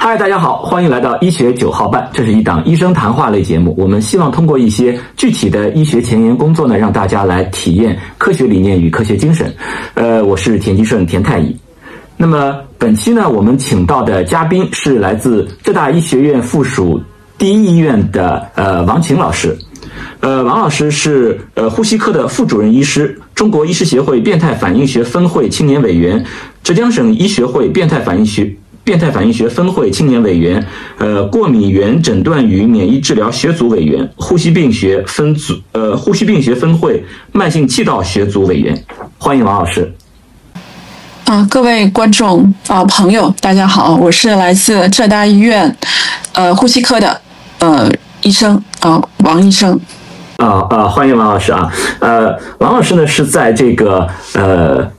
嗨，大家好，欢迎来到医学九号半，这是一档医生谈话类节目。我们希望通过一些具体的医学前沿工作呢，让大家来体验科学理念与科学精神。呃，我是田吉顺，田太乙。那么本期呢，我们请到的嘉宾是来自浙大医学院附属第一医院的呃王晴老师。呃，王老师是呃呼吸科的副主任医师，中国医师协会变态反应学分会青年委员，浙江省医学会变态反应学。变态反应学分会青年委员，呃，过敏原诊断与免疫治疗学组委员，呼吸病学分组，呃，呼吸病学分会慢性气道学组委员，欢迎王老师。啊，各位观众啊，朋友，大家好，我是来自浙大医院，呃，呼吸科的呃医生啊，王医生。啊啊，欢迎王老师啊，呃，王老师呢是在这个呃。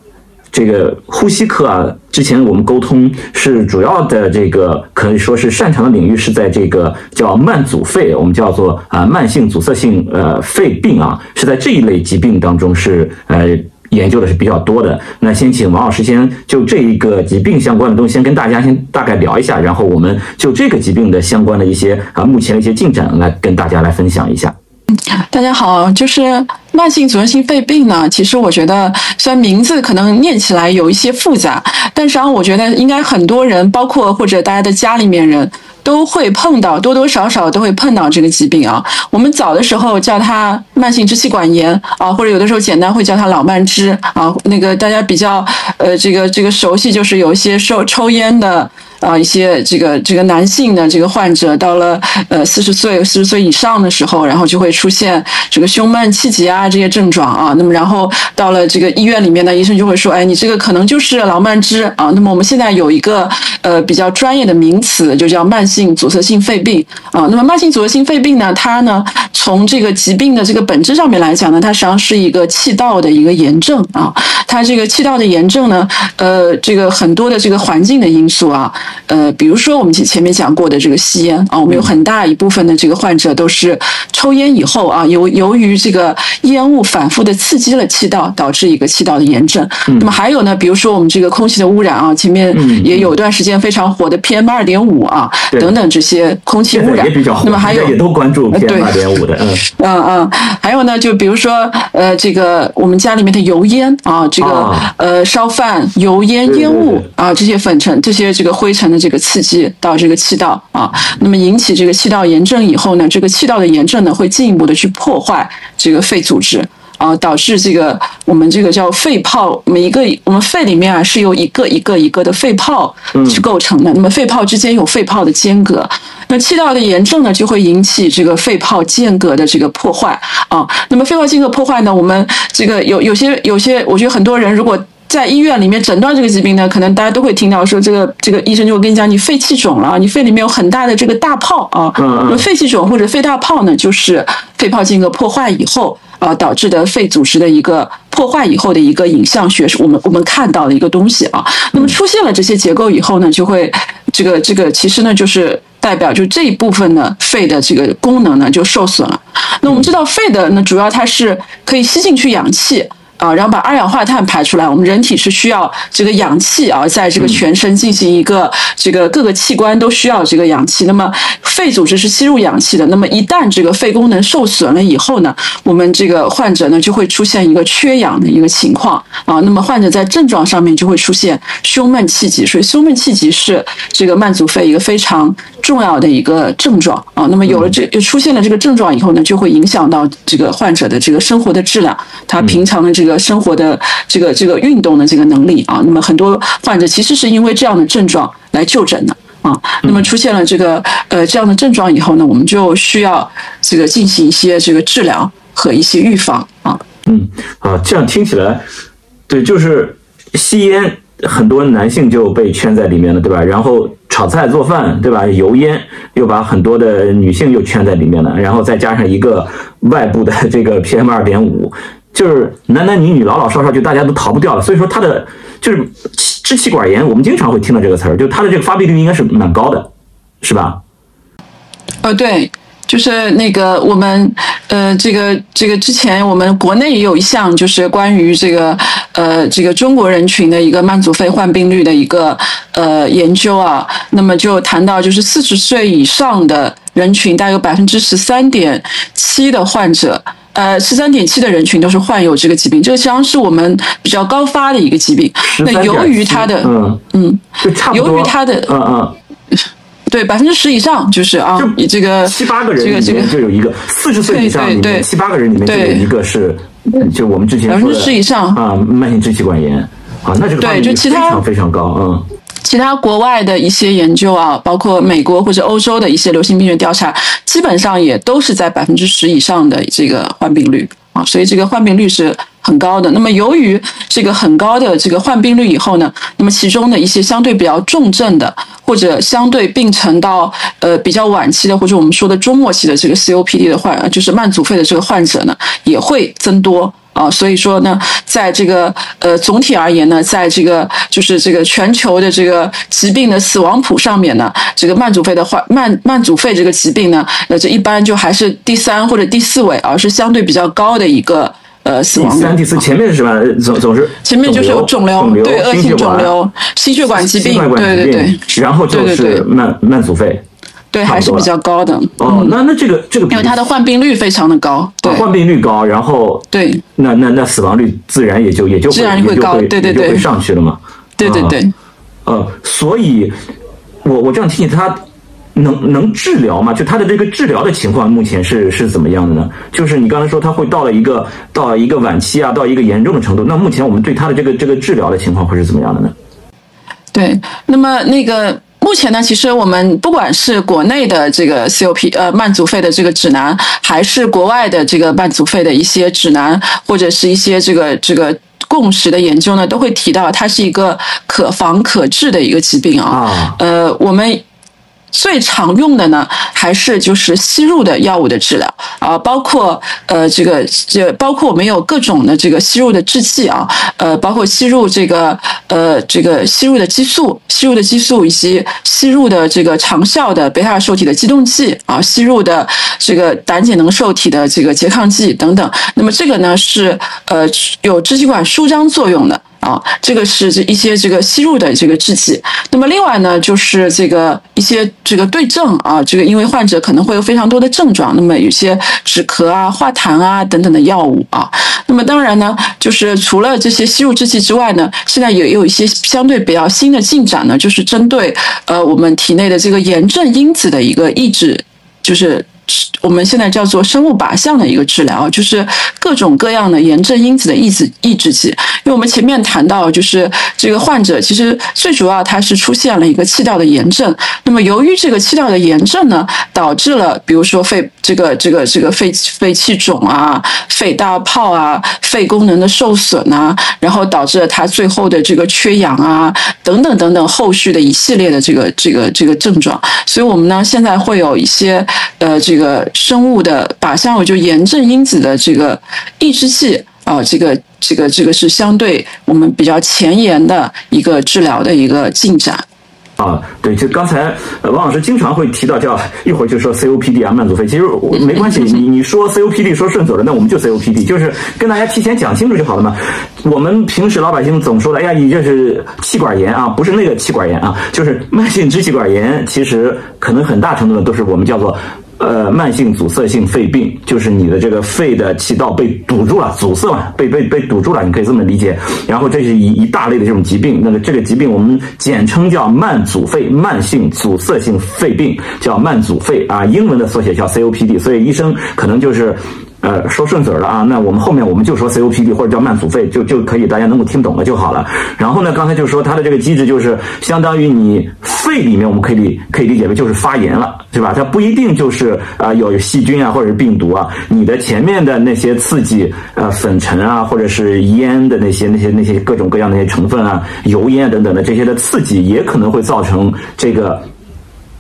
这个呼吸科啊，之前我们沟通是主要的这个可以说是擅长的领域是在这个叫慢阻肺，我们叫做啊慢性阻塞性呃肺病啊，是在这一类疾病当中是呃研究的是比较多的。那先请王老师先就这一个疾病相关的东西先跟大家先大概聊一下，然后我们就这个疾病的相关的一些啊目前的一些进展来跟大家来分享一下。大家好，就是慢性阻塞性肺病呢。其实我觉得，虽然名字可能念起来有一些复杂，但是啊，我觉得应该很多人，包括或者大家的家里面人都会碰到，多多少少都会碰到这个疾病啊。我们早的时候叫它慢性支气管炎啊，或者有的时候简单会叫它老慢支啊。那个大家比较呃，这个这个熟悉，就是有一些受抽烟的。啊，一些这个这个男性的这个患者到了呃四十岁四十岁以上的时候，然后就会出现这个胸闷气急啊这些症状啊。那么然后到了这个医院里面呢，医生就会说，哎，你这个可能就是劳曼支啊。那么我们现在有一个呃比较专业的名词，就叫慢性阻塞性肺病啊。那么慢性阻塞性肺病呢，它呢从这个疾病的这个本质上面来讲呢，它实际上是一个气道的一个炎症啊。它这个气道的炎症呢，呃，这个很多的这个环境的因素啊。呃，比如说我们前前面讲过的这个吸烟啊，我们有很大一部分的这个患者都是抽烟以后啊，由由于这个烟雾反复的刺激了气道，导致一个气道的炎症。那么还有呢，比如说我们这个空气的污染啊，前面也有段时间非常火的 PM 二点五啊，等等这些空气污染。那么还有也都关注 PM 二点五的，嗯嗯嗯，还有呢，就比如说呃，这个我们家里面的油烟啊，这个呃烧饭油烟烟雾啊，这些粉尘、这些这个灰尘。的这个刺激到这个气道啊，那么引起这个气道炎症以后呢，这个气道的炎症呢会进一步的去破坏这个肺组织啊，导致这个我们这个叫肺泡，每一个我们肺里面啊是由一个一个一个的肺泡去构成的，那么肺泡之间有肺泡的间隔，那气道的炎症呢就会引起这个肺泡间隔的这个破坏啊，那么肺泡间隔破坏呢，我们这个有有些有些，我觉得很多人如果。在医院里面诊断这个疾病呢，可能大家都会听到说，这个这个医生就会跟你讲，你肺气肿了，你肺里面有很大的这个大泡啊。嗯嗯。肺气肿或者肺大泡呢，就是肺泡间隔破坏以后啊导致的肺组织的一个破坏以后的一个影像学，是我们我们看到的一个东西啊。那么出现了这些结构以后呢，就会这个这个其实呢就是代表就这一部分呢肺的这个功能呢就受损了。那我们知道肺的呢主要它是可以吸进去氧气。啊，然后把二氧化碳排出来。我们人体是需要这个氧气啊，在这个全身进行一个这个各个器官都需要这个氧气。那么肺组织是吸入氧气的。那么一旦这个肺功能受损了以后呢，我们这个患者呢就会出现一个缺氧的一个情况啊。那么患者在症状上面就会出现胸闷气急。所以胸闷气急是这个慢阻肺一个非常重要的一个症状啊。那么有了这出现了这个症状以后呢，就会影响到这个患者的这个生活的质量，他平常的这个。生活的这个这个运动的这个能力啊，那么很多患者其实是因为这样的症状来就诊的啊。那么出现了这个呃这样的症状以后呢，我们就需要这个进行一些这个治疗和一些预防啊。嗯，啊，这样听起来，对，就是吸烟，很多男性就被圈在里面了，对吧？然后炒菜做饭，对吧？油烟又把很多的女性又圈在里面了，然后再加上一个外部的这个 PM 二点五。就是男男女女老老少少就大家都逃不掉了，所以说他的就是支气管炎，我们经常会听到这个词儿，就他的这个发病率应该是蛮高的，是吧？呃，对，就是那个我们呃，这个这个之前我们国内也有一项，就是关于这个呃这个中国人群的一个慢阻肺患病率的一个呃研究啊。那么就谈到，就是四十岁以上的人群，大概有百分之十三点七的患者，呃，十三点七的人群都是患有这个疾病，这个实际上是我们比较高发的一个疾病。那由于它的嗯嗯，由于它的嗯嗯。对，百分之十以上就是啊，以这个七八个人里面就有一个四十岁以上里面七八个人里面就有一个是，就我们之前百分之十以上啊，慢性支气管炎啊，那这个对就其他非常非常高嗯。其他国外的一些研究啊，包括美国或者欧洲的一些流行病学调查，基本上也都是在百分之十以上的这个患病率啊，所以这个患病率是很高的。那么由于这个很高的这个患病率以后呢，那么其中的一些相对比较重症的。或者相对病程到呃比较晚期的，或者我们说的中末期的这个 COPD 的患，就是慢阻肺的这个患者呢，也会增多啊。所以说呢，在这个呃总体而言呢，在这个就是这个全球的这个疾病的死亡谱上面呢，这个慢阻肺的患慢慢阻肺这个疾病呢，那，这一般就还是第三或者第四位，而是相对比较高的一个。呃，死亡第三、第四，前面是什么？总总是前面就是有肿瘤，对，恶性肿瘤、心血管疾病，对对对，然后就是慢慢阻肺，对，还是比较高的。哦，那那这个这个，因为它的患病率非常的高，对，患病率高，然后对，那那那死亡率自然也就也就自然会高，对对对，会上去了嘛？对对对，呃，所以我我这样听他。能能治疗吗？就他的这个治疗的情况，目前是是怎么样的呢？就是你刚才说他会到了一个到一个晚期啊，到一个严重的程度。那目前我们对他的这个这个治疗的情况会是怎么样的呢？对，那么那个目前呢，其实我们不管是国内的这个 COP 呃慢阻肺的这个指南，还是国外的这个慢阻肺的一些指南，或者是一些这个这个共识的研究呢，都会提到它是一个可防可治的一个疾病啊。呃，我们。最常用的呢，还是就是吸入的药物的治疗啊，包括呃这个这包括我们有各种的这个吸入的制剂啊，呃包括吸入这个呃这个吸入的激素、吸入的激素以及吸入的这个长效的贝塔受体的激动剂啊，吸入的这个胆碱能受体的这个拮抗剂等等。那么这个呢是呃有支气管舒张作用的。啊，这个是这一些这个吸入的这个制剂。那么另外呢，就是这个一些这个对症啊，这个因为患者可能会有非常多的症状，那么有些止咳啊、化痰啊等等的药物啊。那么当然呢，就是除了这些吸入制剂之外呢，现在也有一些相对比较新的进展呢，就是针对呃我们体内的这个炎症因子的一个抑制，就是。我们现在叫做生物靶向的一个治疗，就是各种各样的炎症因子的抑制抑制剂。因为我们前面谈到，就是这个患者其实最主要他是出现了一个气道的炎症。那么由于这个气道的炎症呢，导致了比如说肺这个这个这个肺肺气肿啊、肺大泡啊、肺功能的受损啊，然后导致了他最后的这个缺氧啊等等等等后续的一系列的这个这个这个症状。所以我们呢现在会有一些呃这个。这个生物的靶向就炎症因子的这个抑制剂啊，这个这个这个是相对我们比较前沿的一个治疗的一个进展。啊，对，就刚才王老师经常会提到，叫一会儿就说 COPD 啊，慢阻肺，其实没关系，你你说 COPD 说顺嘴了，那我们就 COPD，就是跟大家提前讲清楚就好了嘛。我们平时老百姓总说的，哎呀，你这是气管炎啊，不是那个气管炎啊，就是慢性支气管炎，其实可能很大程度的都是我们叫做。呃，慢性阻塞性肺病就是你的这个肺的气道被堵住了，阻塞了，被被被堵住了，你可以这么理解。然后这是一一大类的这种疾病，那个这个疾病我们简称叫慢阻肺，慢性阻塞性肺病叫慢阻肺啊，英文的缩写叫 COPD，所以医生可能就是。呃，说顺嘴了啊，那我们后面我们就说 COPD 或者叫慢阻肺，就就可以大家能够听懂了就好了。然后呢，刚才就说它的这个机制就是相当于你肺里面，我们可以理可以理解为就是发炎了，对吧？它不一定就是啊有细菌啊或者是病毒啊，你的前面的那些刺激呃粉尘啊或者是烟的那些那些那些各种各样那些成分啊油烟等等的这些的刺激，也可能会造成这个。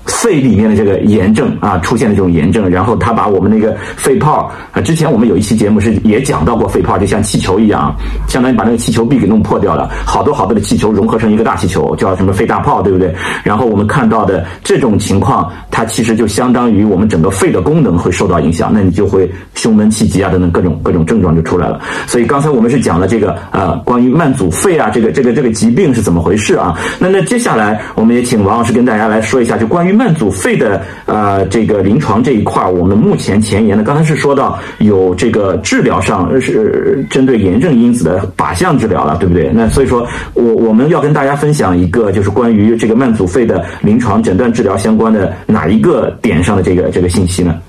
肺里面的这个炎症啊，出现了这种炎症，然后他把我们那个肺泡啊，之前我们有一期节目是也讲到过肺泡，就像气球一样，相当于把那个气球壁给弄破掉了，好多好多的气球融合成一个大气球，叫什么肺大泡，对不对？然后我们看到的这种情况，它其实就相当于我们整个肺的功能会受到影响，那你就会胸闷气急啊等等各种各种症状就出来了。所以刚才我们是讲了这个呃关于慢阻肺啊这个这个这个疾病是怎么回事啊？那那接下来我们也请王老师跟大家来说一下，就关于慢阻肺的呃这个临床这一块，我们目前前沿的刚才是说到有这个治疗上是针对炎症因子的靶向治疗了，对不对？那所以说我我们要跟大家分享一个就是关于这个慢阻肺的临床诊断治疗相关的哪一个点上的这个这个信息呢？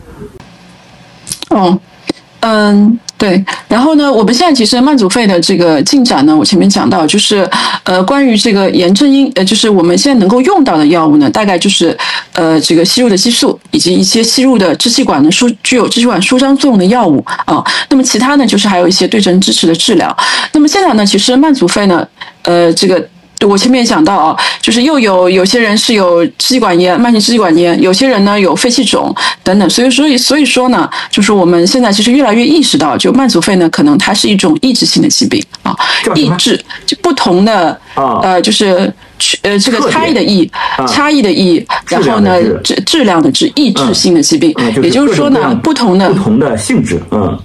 哦，嗯。对，然后呢，我们现在其实慢阻肺的这个进展呢，我前面讲到，就是呃，关于这个炎症因，呃，就是我们现在能够用到的药物呢，大概就是呃，这个吸入的激素以及一些吸入的支气管的舒具有支气管舒张作用的药物啊。那么其他呢，就是还有一些对症支持的治疗。那么现在呢，其实慢阻肺呢，呃，这个。我前面也讲到啊，就是又有有些人是有支气管炎、慢性支气管炎，有些人呢有肺气肿等等，所以所以所以说呢，就是我们现在其实越来越意识到，就慢阻肺呢，可能它是一种抑制性的疾病啊，抑制就不同的呃，就是呃这个差异的异，差异的异，然后呢质。质量的质，抑制性的疾病，也就是说呢，不同的不同的性质，嗯。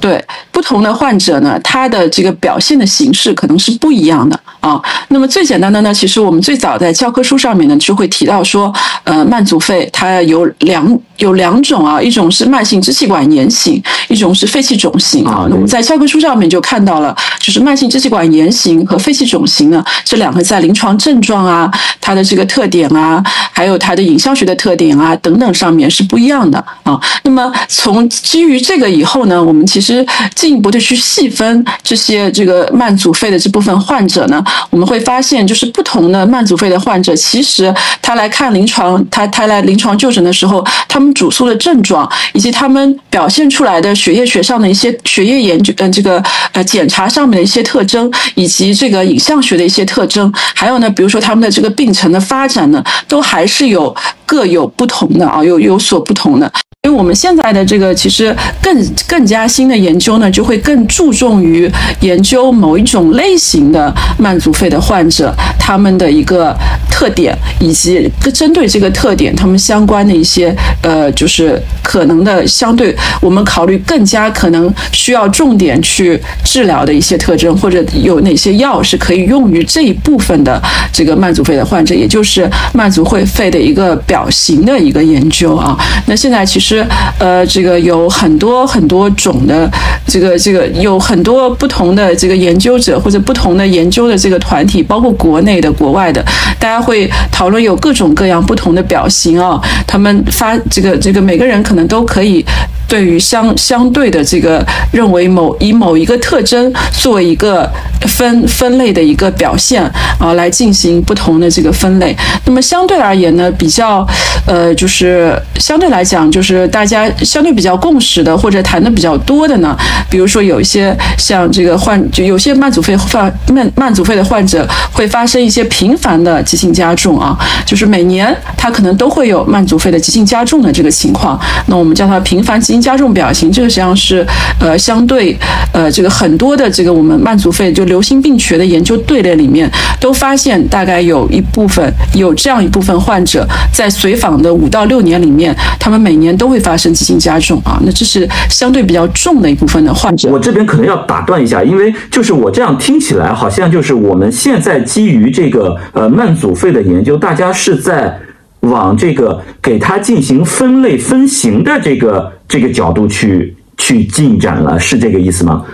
对不同的患者呢，他的这个表现的形式可能是不一样的啊。那么最简单的呢，其实我们最早在教科书上面呢就会提到说，呃，慢阻肺它有两有两种啊，一种是慢性支气管炎型，一种是肺气肿型啊。那我们在教科书上面就看到了，就是慢性支气管炎型和肺气肿型呢，这两个在临床症状啊、它的这个特点啊，还有它的影像学的特点啊等等上面是不一样的啊。那么从基于这个以后呢，我我们其。实进一步的去细分这些这个慢阻肺的这部分患者呢，我们会发现，就是不同的慢阻肺的患者，其实他来看临床，他他来临床就诊的时候，他们主诉的症状，以及他们表现出来的血液学上的一些血液研究，呃，这个呃检查上面的一些特征，以及这个影像学的一些特征，还有呢，比如说他们的这个病程的发展呢，都还是有各有不同的啊，有有所不同的。因为我们现在的这个其实更更加新的研究呢，就会更注重于研究某一种类型的慢阻肺的患者，他们的一个特点，以及针对这个特点，他们相关的一些呃，就是可能的相对我们考虑更加可能需要重点去治疗的一些特征，或者有哪些药是可以用于这一部分的这个慢阻肺的患者，也就是慢阻会肺的一个表型的一个研究啊。那现在其实。呃，这个有很多很多种的，这个这个有很多不同的这个研究者或者不同的研究的这个团体，包括国内的、国外的，大家会讨论有各种各样不同的表型啊。他们发这个这个每个人可能都可以对于相相对的这个认为某以某一个特征作为一个分分类的一个表现啊，来进行不同的这个分类。那么相对而言呢，比较呃，就是相对来讲就是。大家相对比较共识的，或者谈的比较多的呢，比如说有一些像这个患，就有些慢阻肺患慢慢阻肺的患者会发生一些频繁的急性加重啊，就是每年他可能都会有慢阻肺的急性加重的这个情况。那我们叫它频繁急性加重表型，这个实际上是呃相对呃这个很多的这个我们慢阻肺就流行病学的研究队列里面都发现，大概有一部分有这样一部分患者在随访的五到六年里面，他们每年都。会发生急性加重啊，那这是相对比较重的一部分的患者。我这边可能要打断一下，因为就是我这样听起来，好像就是我们现在基于这个呃慢阻肺的研究，大家是在往这个给它进行分类分型的这个这个角度去去进展了，是这个意思吗？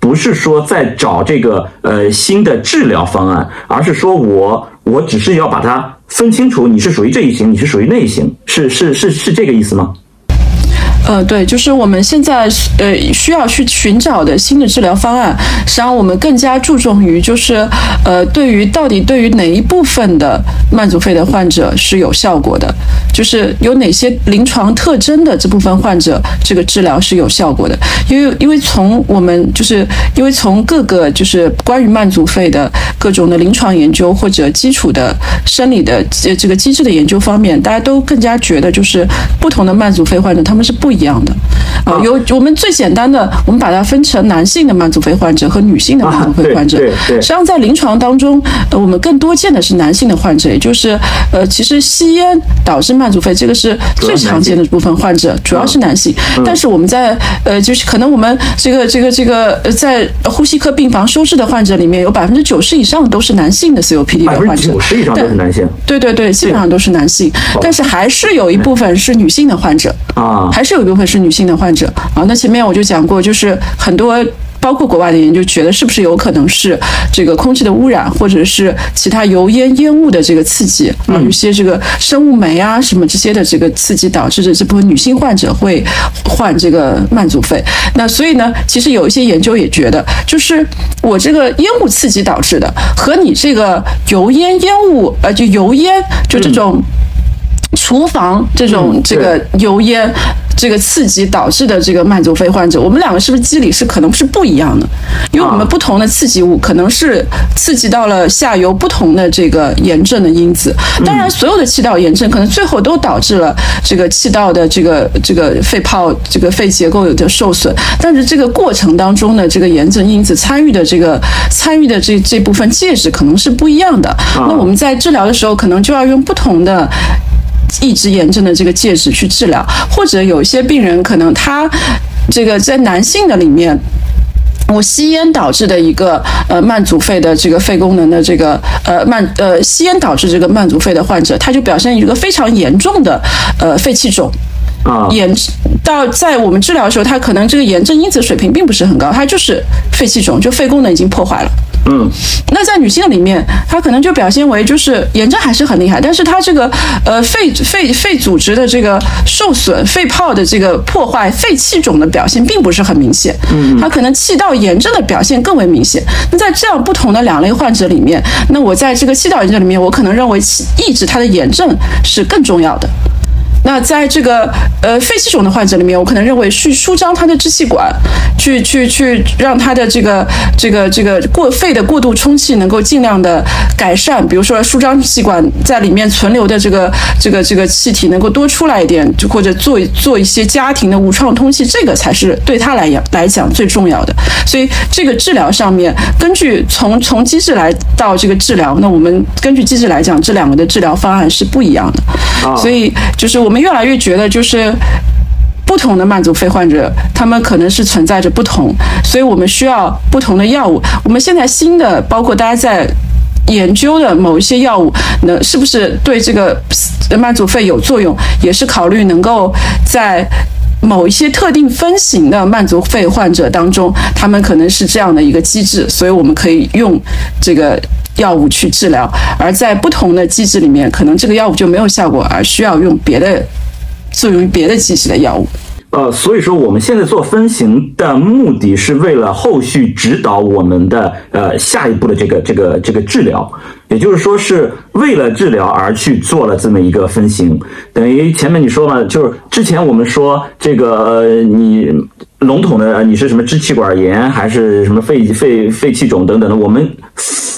不是说在找这个呃新的治疗方案，而是说我我只是要把它分清楚，你是属于这一型，你是属于那一型，是是是是这个意思吗？呃，对，就是我们现在呃需要去寻找的新的治疗方案，实际上我们更加注重于就是呃对于到底对于哪一部分的慢阻肺的患者是有效果的，就是有哪些临床特征的这部分患者，这个治疗是有效果的。因为因为从我们就是因为从各个就是关于慢阻肺的各种的临床研究或者基础的生理的这这个机制的研究方面，大家都更加觉得就是不同的慢阻肺患者他们是不一样的。啊，有我们最简单的，我们把它分成男性的慢阻肺患者和女性的慢阻肺患者。对对。实际上在临床当中，呃，我们更多见的是男性的患者，也就是呃，其实吸烟导致慢阻肺这个是最常见的部分患者，主要是男性。但是我们在呃，就是可能我们这个这个这个在呼吸科病房收治的患者里面，有百分之九十以上都是男性的 COPD 的患者。九十以上都是男性。对对对，基本上都是男性，但是还是有一部分是女性的患者啊，还是有一部分是女性的患者啊。那前面我就讲过，就是很多。包括国外的研究觉得，是不是有可能是这个空气的污染，或者是其他油烟烟雾的这个刺激啊，有些这个生物酶啊什么这些的这个刺激，导致的这部分女性患者会患这个慢阻肺。那所以呢，其实有一些研究也觉得，就是我这个烟雾刺激导致的，和你这个油烟烟雾呃，就油烟就这种厨房这种这个油烟。这个刺激导致的这个慢阻肺患者，我们两个是不是机理是可能是不一样的？因为我们不同的刺激物可能是刺激到了下游不同的这个炎症的因子。当然，所有的气道炎症可能最后都导致了这个气道的这个这个肺泡这个肺结构有的受损。但是这个过程当中的这个炎症因子参与的这个参与的这这部分介质可能是不一样的。那我们在治疗的时候，可能就要用不同的。抑制炎症的这个介质去治疗，或者有一些病人可能他这个在男性的里面，我吸烟导致的一个呃慢阻肺的这个肺功能的这个呃慢呃吸烟导致这个慢阻肺的患者，他就表现一个非常严重的呃肺气肿。啊，炎到在我们治疗的时候，他可能这个炎症因子水平并不是很高，他就是肺气肿，就肺功能已经破坏了。嗯，那在女性里面，她可能就表现为就是炎症还是很厉害，但是她这个呃肺肺肺组织的这个受损、肺泡的这个破坏、肺气肿的表现并不是很明显。嗯，她可能气道炎症的表现更为明显。那在这样不同的两类患者里面，那我在这个气道炎症里面，我可能认为抑制它的炎症是更重要的。那在这个呃肺气肿的患者里面，我可能认为去舒张他的支气管，去去去让他的这个这个这个过肺的过度充气能够尽量的改善，比如说舒张气管在里面存留的这个这个这个气体能够多出来一点，就或者做做一些家庭的无创通气，这个才是对他来讲来讲最重要的。所以这个治疗上面，根据从从机制来到这个治疗，那我们根据机制来讲，这两个的治疗方案是不一样的。所以就是我。我们越来越觉得，就是不同的慢阻肺患者，他们可能是存在着不同，所以我们需要不同的药物。我们现在新的，包括大家在研究的某一些药物，能是不是对这个慢阻肺有作用，也是考虑能够在某一些特定分型的慢阻肺患者当中，他们可能是这样的一个机制，所以我们可以用这个。药物去治疗，而在不同的机制里面，可能这个药物就没有效果，而需要用别的作用于别的机制的药物。呃，所以说我们现在做分型的目的是为了后续指导我们的呃下一步的这个这个这个治疗，也就是说是为了治疗而去做了这么一个分型。等于前面你说了，就是之前我们说这个呃你。笼统的，你是什么支气管炎还是什么肺肺肺气肿等等的，我们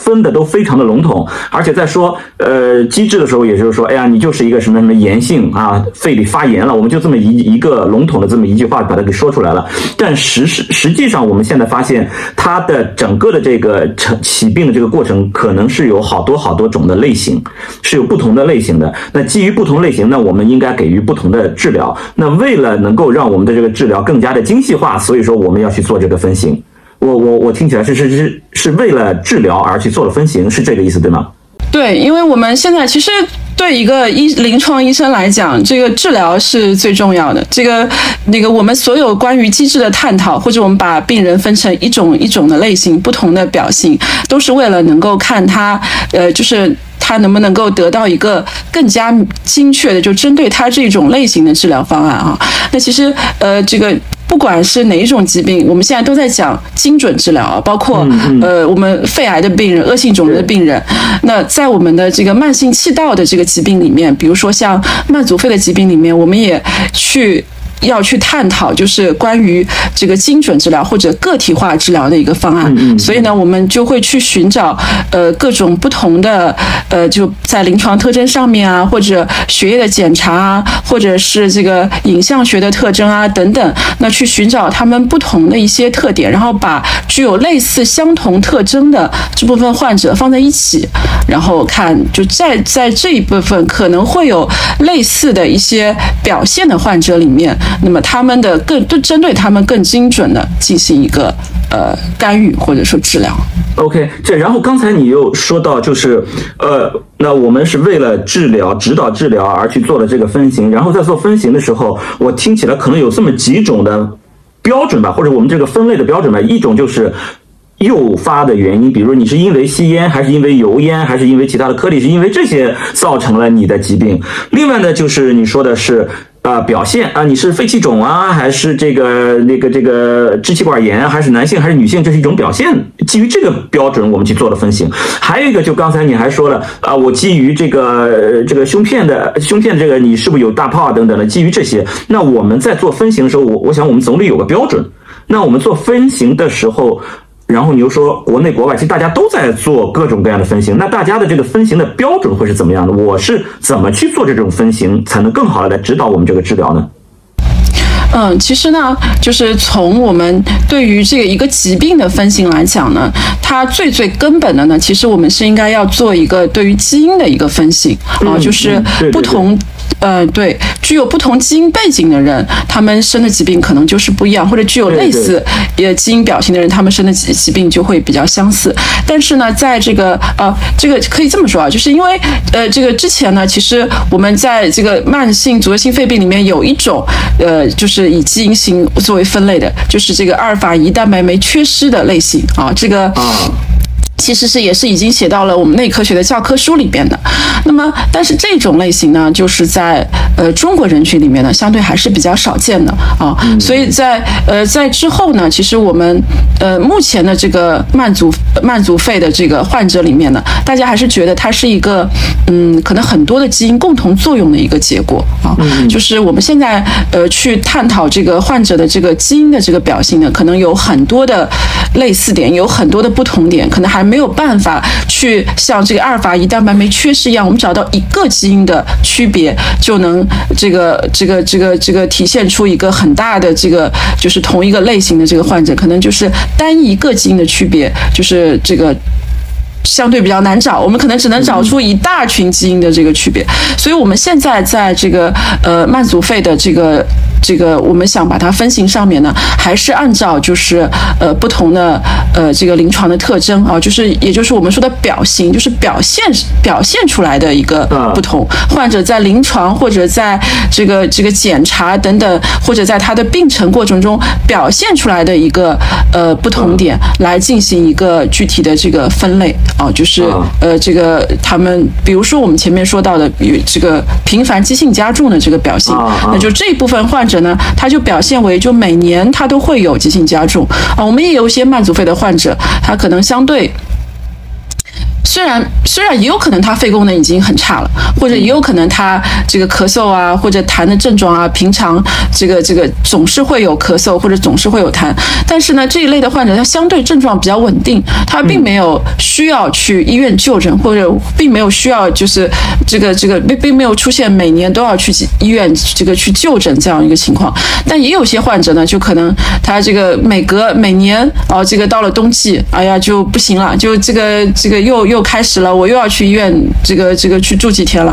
分的都非常的笼统，而且在说呃机制的时候，也就是说，哎呀，你就是一个什么什么炎性啊，肺里发炎了，我们就这么一一个笼统的这么一句话把它给说出来了。但实实实际上，我们现在发现它的整个的这个成起病的这个过程，可能是有好多好多种的类型，是有不同的类型的。那基于不同类型，那我们应该给予不同的治疗。那为了能够让我们的这个治疗更加的精细。化，所以说我们要去做这个分型。我我我听起来是是是是为了治疗而去做了分型，是这个意思对吗？对，因为我们现在其实对一个医临床医生来讲，这个治疗是最重要的。这个那个我们所有关于机制的探讨，或者我们把病人分成一种一种的类型，不同的表现，都是为了能够看他呃，就是。他他能不能够得到一个更加精确的，就针对他这种类型的治疗方案啊。那其实呃，这个。不管是哪一种疾病，我们现在都在讲精准治疗啊，包括呃我们肺癌的病人、恶性肿瘤的病人。那在我们的这个慢性气道的这个疾病里面，比如说像慢阻肺的疾病里面，我们也去。要去探讨，就是关于这个精准治疗或者个体化治疗的一个方案。所以呢，我们就会去寻找呃各种不同的呃就在临床特征上面啊，或者血液的检查啊，或者是这个影像学的特征啊等等，那去寻找他们不同的一些特点，然后把具有类似相同特征的这部分患者放在一起，然后看就在在这一部分可能会有类似的一些表现的患者里面。那么他们的更对针对他们更精准的进行一个呃干预或者说治疗。OK，这然后刚才你又说到就是呃，那我们是为了治疗指导治疗而去做了这个分型，然后在做分型的时候，我听起来可能有这么几种的标准吧，或者我们这个分类的标准吧，一种就是诱发的原因，比如你是因为吸烟，还是因为油烟，还是因为其他的颗粒，是因为这些造成了你的疾病。另外呢，就是你说的是。啊，表现啊，你是肺气肿啊，还是这个那个这个支气管炎，还是男性还是女性？这是一种表现。基于这个标准，我们去做了分型。还有一个，就刚才你还说了啊，我基于这个这个胸片的胸片这个，你是不是有大泡啊等等的？基于这些，那我们在做分型的时候，我我想我们总得有个标准。那我们做分型的时候。然后你又说国内国外，其实大家都在做各种各样的分型，那大家的这个分型的标准会是怎么样的？我是怎么去做这种分型，才能更好的来指导我们这个治疗呢？嗯，其实呢，就是从我们对于这个一个疾病的分型来讲呢，它最最根本的呢，其实我们是应该要做一个对于基因的一个分型啊，就是不同。呃，对，具有不同基因背景的人，他们生的疾病可能就是不一样，或者具有类似也基因表型的人，他们生的疾疾病就会比较相似。但是呢，在这个呃，这个可以这么说啊，就是因为呃，这个之前呢，其实我们在这个慢性阻塞性肺病里面有一种呃，就是以基因型作为分类的，就是这个阿尔法胰蛋白酶缺失的类型啊，这个。其实是也是已经写到了我们内科学的教科书里边的，那么但是这种类型呢，就是在呃中国人群里面呢，相对还是比较少见的啊，所以在呃在之后呢，其实我们呃目前的这个慢阻慢阻肺的这个患者里面呢，大家还是觉得它是一个嗯可能很多的基因共同作用的一个结果啊，就是我们现在呃去探讨这个患者的这个基因的这个表现呢，可能有很多的类似点，有很多的不同点，可能还。没有办法去像这个阿尔法胰蛋白酶缺失一样，我们找到一个基因的区别，就能这个这个这个这个体现出一个很大的这个就是同一个类型的这个患者，可能就是单一个基因的区别，就是这个相对比较难找。我们可能只能找出一大群基因的这个区别。所以我们现在在这个呃慢阻肺的这个。这个我们想把它分型上面呢，还是按照就是呃不同的呃这个临床的特征啊，就是也就是我们说的表型，就是表现表现出来的一个不同。患者在临床或者在这个这个检查等等，或者在他的病程过程中表现出来的一个呃不同点，来进行一个具体的这个分类啊，就是呃这个他们比如说我们前面说到的与这个频繁急性加重的这个表现，那就这一部分患者。它，就表现为就每年它都会有急性加重啊，我们也有一些慢阻肺的患者，他可能相对。虽然虽然也有可能他肺功能已经很差了，或者也有可能他这个咳嗽啊，或者痰的症状啊，平常这个这个总是会有咳嗽或者总是会有痰，但是呢这一类的患者他相对症状比较稳定，他并没有需要去医院就诊，或者并没有需要就是这个这个并并没有出现每年都要去医院这个去就诊这样一个情况，但也有些患者呢就可能他这个每隔每年哦这个到了冬季，哎呀就不行了，就这个这个又又。又开始了，我又要去医院，这个这个去住几天了，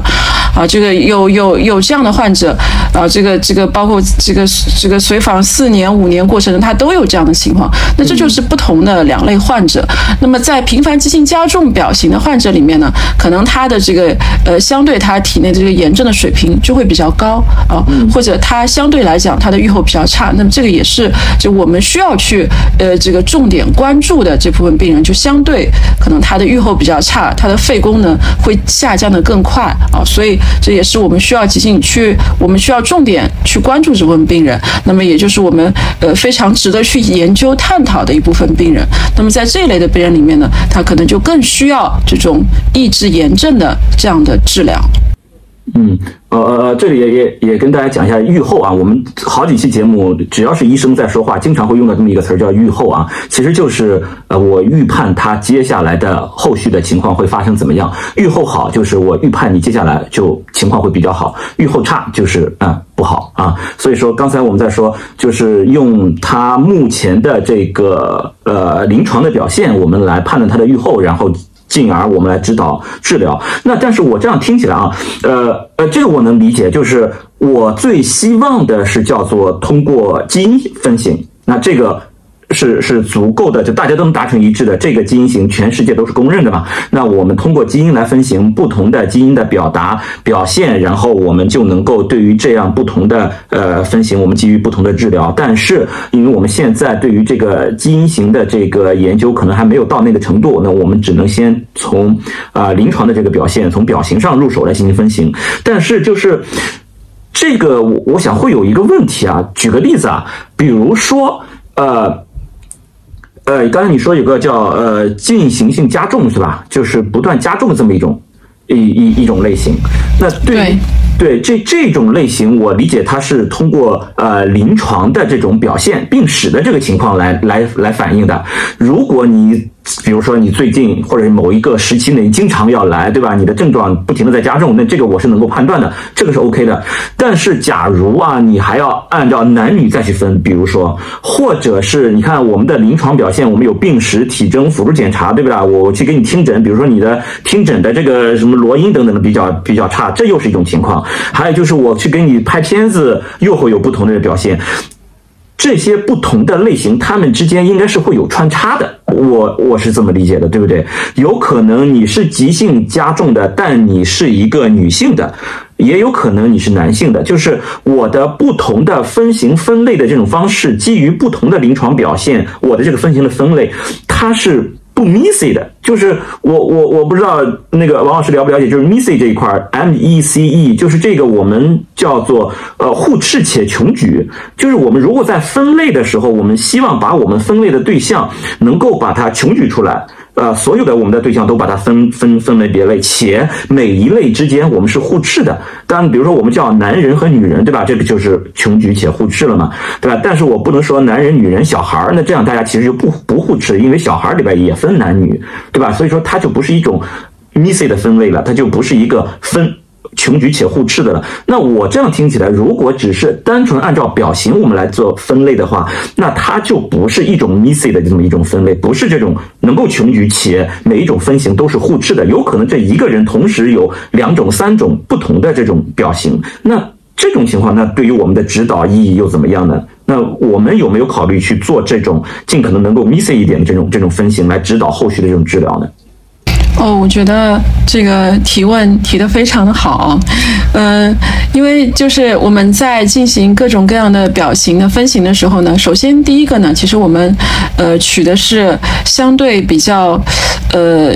啊，这个有有有这样的患者，啊，这个这个包括这个这个随访四年五年过程中，他都有这样的情况。那这就是不同的两类患者。那么在频繁急性加重表型的患者里面呢，可能他的这个呃相对他体内的这个炎症的水平就会比较高啊，或者他相对来讲他的预后比较差。那么这个也是就我们需要去呃这个重点关注的这部分病人，就相对可能他的预后比较比较差，他的肺功能会下降的更快啊，所以这也是我们需要急性去我们需要重点去关注这部分病人。那么也就是我们呃非常值得去研究探讨的一部分病人。那么在这一类的病人里面呢，他可能就更需要这种抑制炎症的这样的治疗。嗯，呃呃呃，这里也也也跟大家讲一下预后啊。我们好几期节目，只要是医生在说话，经常会用到这么一个词儿叫预后啊。其实就是呃，我预判他接下来的后续的情况会发生怎么样。预后好，就是我预判你接下来就情况会比较好；预后差，就是嗯不好啊。所以说刚才我们在说，就是用他目前的这个呃临床的表现，我们来判断他的预后，然后。进而我们来指导治疗。那但是我这样听起来啊，呃呃，这个我能理解，就是我最希望的是叫做通过基因分型。那这个。是是足够的，就大家都能达成一致的，这个基因型全世界都是公认的嘛？那我们通过基因来分型不同的基因的表达表现，然后我们就能够对于这样不同的呃分型，我们基于不同的治疗。但是因为我们现在对于这个基因型的这个研究可能还没有到那个程度，那我们只能先从啊临床的这个表现，从表型上入手来进行分型。但是就是这个，我我想会有一个问题啊，举个例子啊，比如说呃。呃，刚才你说有个叫呃进行性加重是吧？就是不断加重的这么一种一一一种类型。那对对这这种类型，我理解它是通过呃临床的这种表现病史的这个情况来来来反映的。如果你比如说你最近或者某一个时期内经常要来，对吧？你的症状不停的在加重，那这个我是能够判断的，这个是 OK 的。但是假如啊，你还要按照男女再去分，比如说，或者是你看我们的临床表现，我们有病史、体征、辅助检查，对不对？我去给你听诊，比如说你的听诊的这个什么罗音等等的比较比较差，这又是一种情况。还有就是我去给你拍片子，又会有不同的表现。这些不同的类型，它们之间应该是会有穿插的。我我是这么理解的，对不对？有可能你是急性加重的，但你是一个女性的，也有可能你是男性的。就是我的不同的分型分类的这种方式，基于不同的临床表现，我的这个分型的分类，它是。不 missy 的，就是我我我不知道那个王老师了不了解，就是 missy 这一块，M E C E，就是这个我们叫做呃互斥且穷举，就是我们如果在分类的时候，我们希望把我们分类的对象能够把它穷举出来。呃，所有的我们的对象都把它分分分为别类，且每一类之间我们是互斥的。当然，比如说我们叫男人和女人，对吧？这个就是穷举且互斥了嘛，对吧？但是我不能说男人、女人、小孩儿，那这样大家其实就不不互斥，因为小孩儿里边也分男女，对吧？所以说它就不是一种 missy 的分类了，它就不是一个分。穷举且互斥的了。那我这样听起来，如果只是单纯按照表型我们来做分类的话，那它就不是一种 MISI 的这么一种分类，不是这种能够穷举且每一种分型都是互斥的。有可能这一个人同时有两种、三种不同的这种表型。那这种情况，那对于我们的指导意义又怎么样呢？那我们有没有考虑去做这种尽可能能够 MISI 一点的这种这种分型，来指导后续的这种治疗呢？哦，我觉得这个提问提得非常的好，嗯，因为就是我们在进行各种各样的表情的分型的时候呢，首先第一个呢，其实我们呃取的是相对比较呃。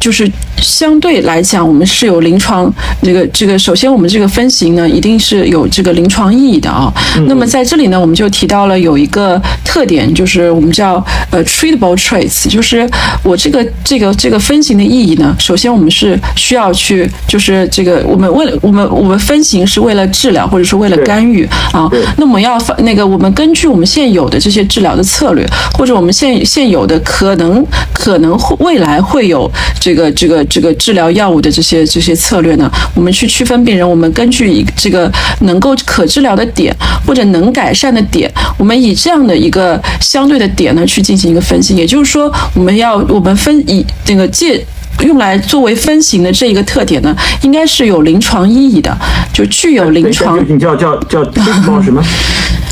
就是相对来讲，我们是有临床这个这个。首先，我们这个分型呢，一定是有这个临床意义的啊。那么在这里呢，我们就提到了有一个特点，就是我们叫呃 treatable traits，就是我这个这个这个分型的意义呢。首先，我们是需要去，就是这个我们为了我们我们分型是为了治疗，或者是为了干预啊。那么要那个我们根据我们现有的这些治疗的策略，或者我们现现有的可能可能未来会有。这个这个这个治疗药物的这些这些策略呢，我们去区分病人，我们根据一这个能够可治疗的点或者能改善的点，我们以这样的一个相对的点呢去进行一个分析。也就是说，我们要我们分以这个借。用来作为分型的这一个特点呢，应该是有临床意义的，就具有临床。你叫叫叫 treatable 什么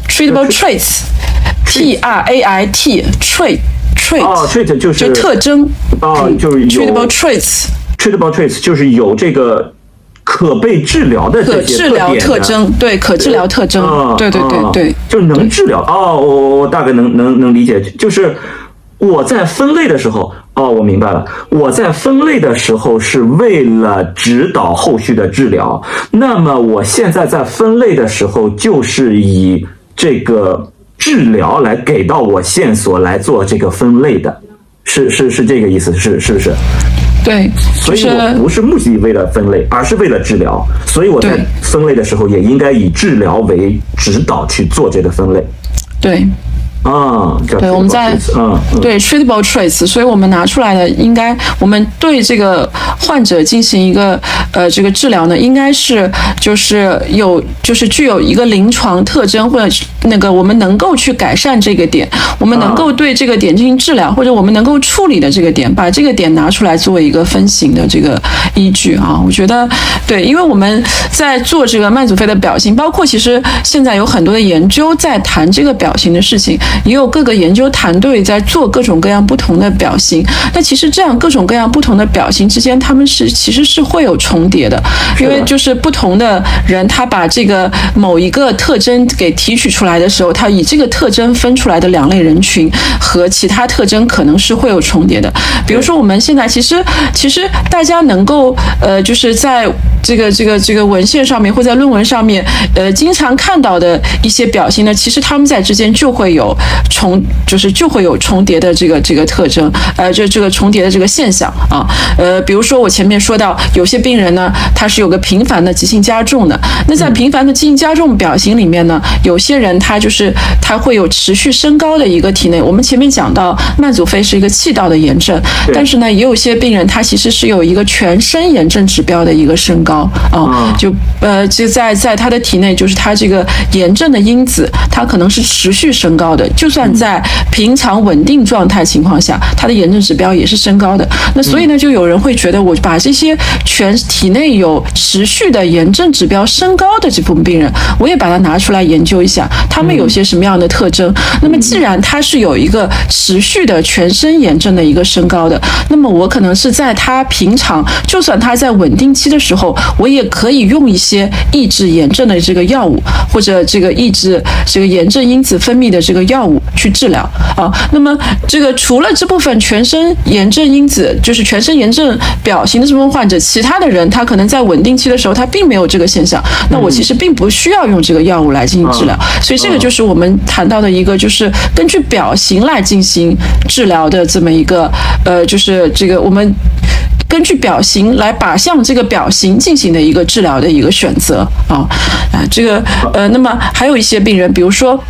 ？treatable traits，T R A I T，trait trait。哦，trait 就是就特征。哦，就是有 treatable traits。treatable traits 就是有这个可被治疗的可治疗特征，对，可治疗特征，对对对对，就是能治疗。哦，我我大概能能能理解，就是我在分类的时候。哦，我明白了。我在分类的时候是为了指导后续的治疗，那么我现在在分类的时候就是以这个治疗来给到我线索来做这个分类的，是是是这个意思，是是不是？对，所以我不是目的为了分类，而是为了治疗，所以我在分类的时候也应该以治疗为指导去做这个分类。对。啊，对，我们在嗯，对 treatable traits，所以我们拿出来的应该，我们对这个患者进行一个呃这个治疗呢，应该是就是有就是具有一个临床特征或者那个我们能够去改善这个点，我们能够对这个点进行治疗，或者我们能够处理的这个点，把这个点拿出来作为一个分型的这个依据啊，我觉得对，因为我们在做这个慢阻肺的表型，包括其实现在有很多的研究在谈这个表型的事情。也有各个研究团队在做各种各样不同的表型，那其实这样各种各样不同的表型之间，他们是其实是会有重叠的，因为就是不同的人他把这个某一个特征给提取出来的时候，他以这个特征分出来的两类人群和其他特征可能是会有重叠的。比如说我们现在其实其实大家能够呃就是在这个这个这个文献上面或在论文上面呃经常看到的一些表型呢，其实他们在之间就会有。重就是就会有重叠的这个这个特征，呃，就这个重叠的这个现象啊，呃，比如说我前面说到，有些病人呢，他是有个频繁的急性加重的，那在频繁的急性加重表型里面呢，有些人他就是他会有持续升高的一个体内。我们前面讲到慢阻肺是一个气道的炎症，但是呢，也有些病人他其实是有一个全身炎症指标的一个升高啊，就呃就在在他的体内，就是他这个炎症的因子，它可能是持续升高的。就算在平常稳定状态情况下，它的炎症指标也是升高的。那所以呢，就有人会觉得，我把这些全体内有持续的炎症指标升高的这部分病人，我也把它拿出来研究一下，他们有些什么样的特征？那么既然它是有一个持续的全身炎症的一个升高的，那么我可能是在他平常，就算他在稳定期的时候，我也可以用一些抑制炎症的这个药物，或者这个抑制这个炎症因子分泌的这个药。物去治疗啊，那么这个除了这部分全身炎症因子，就是全身炎症表型的这部分患者，其他的人他可能在稳定期的时候他并没有这个现象，那我其实并不需要用这个药物来进行治疗，所以这个就是我们谈到的一个，就是根据表型来进行治疗的这么一个，呃，就是这个我们根据表型来靶向这个表型进行的一个治疗的一个选择啊啊，这个呃，那么还有一些病人，比如说。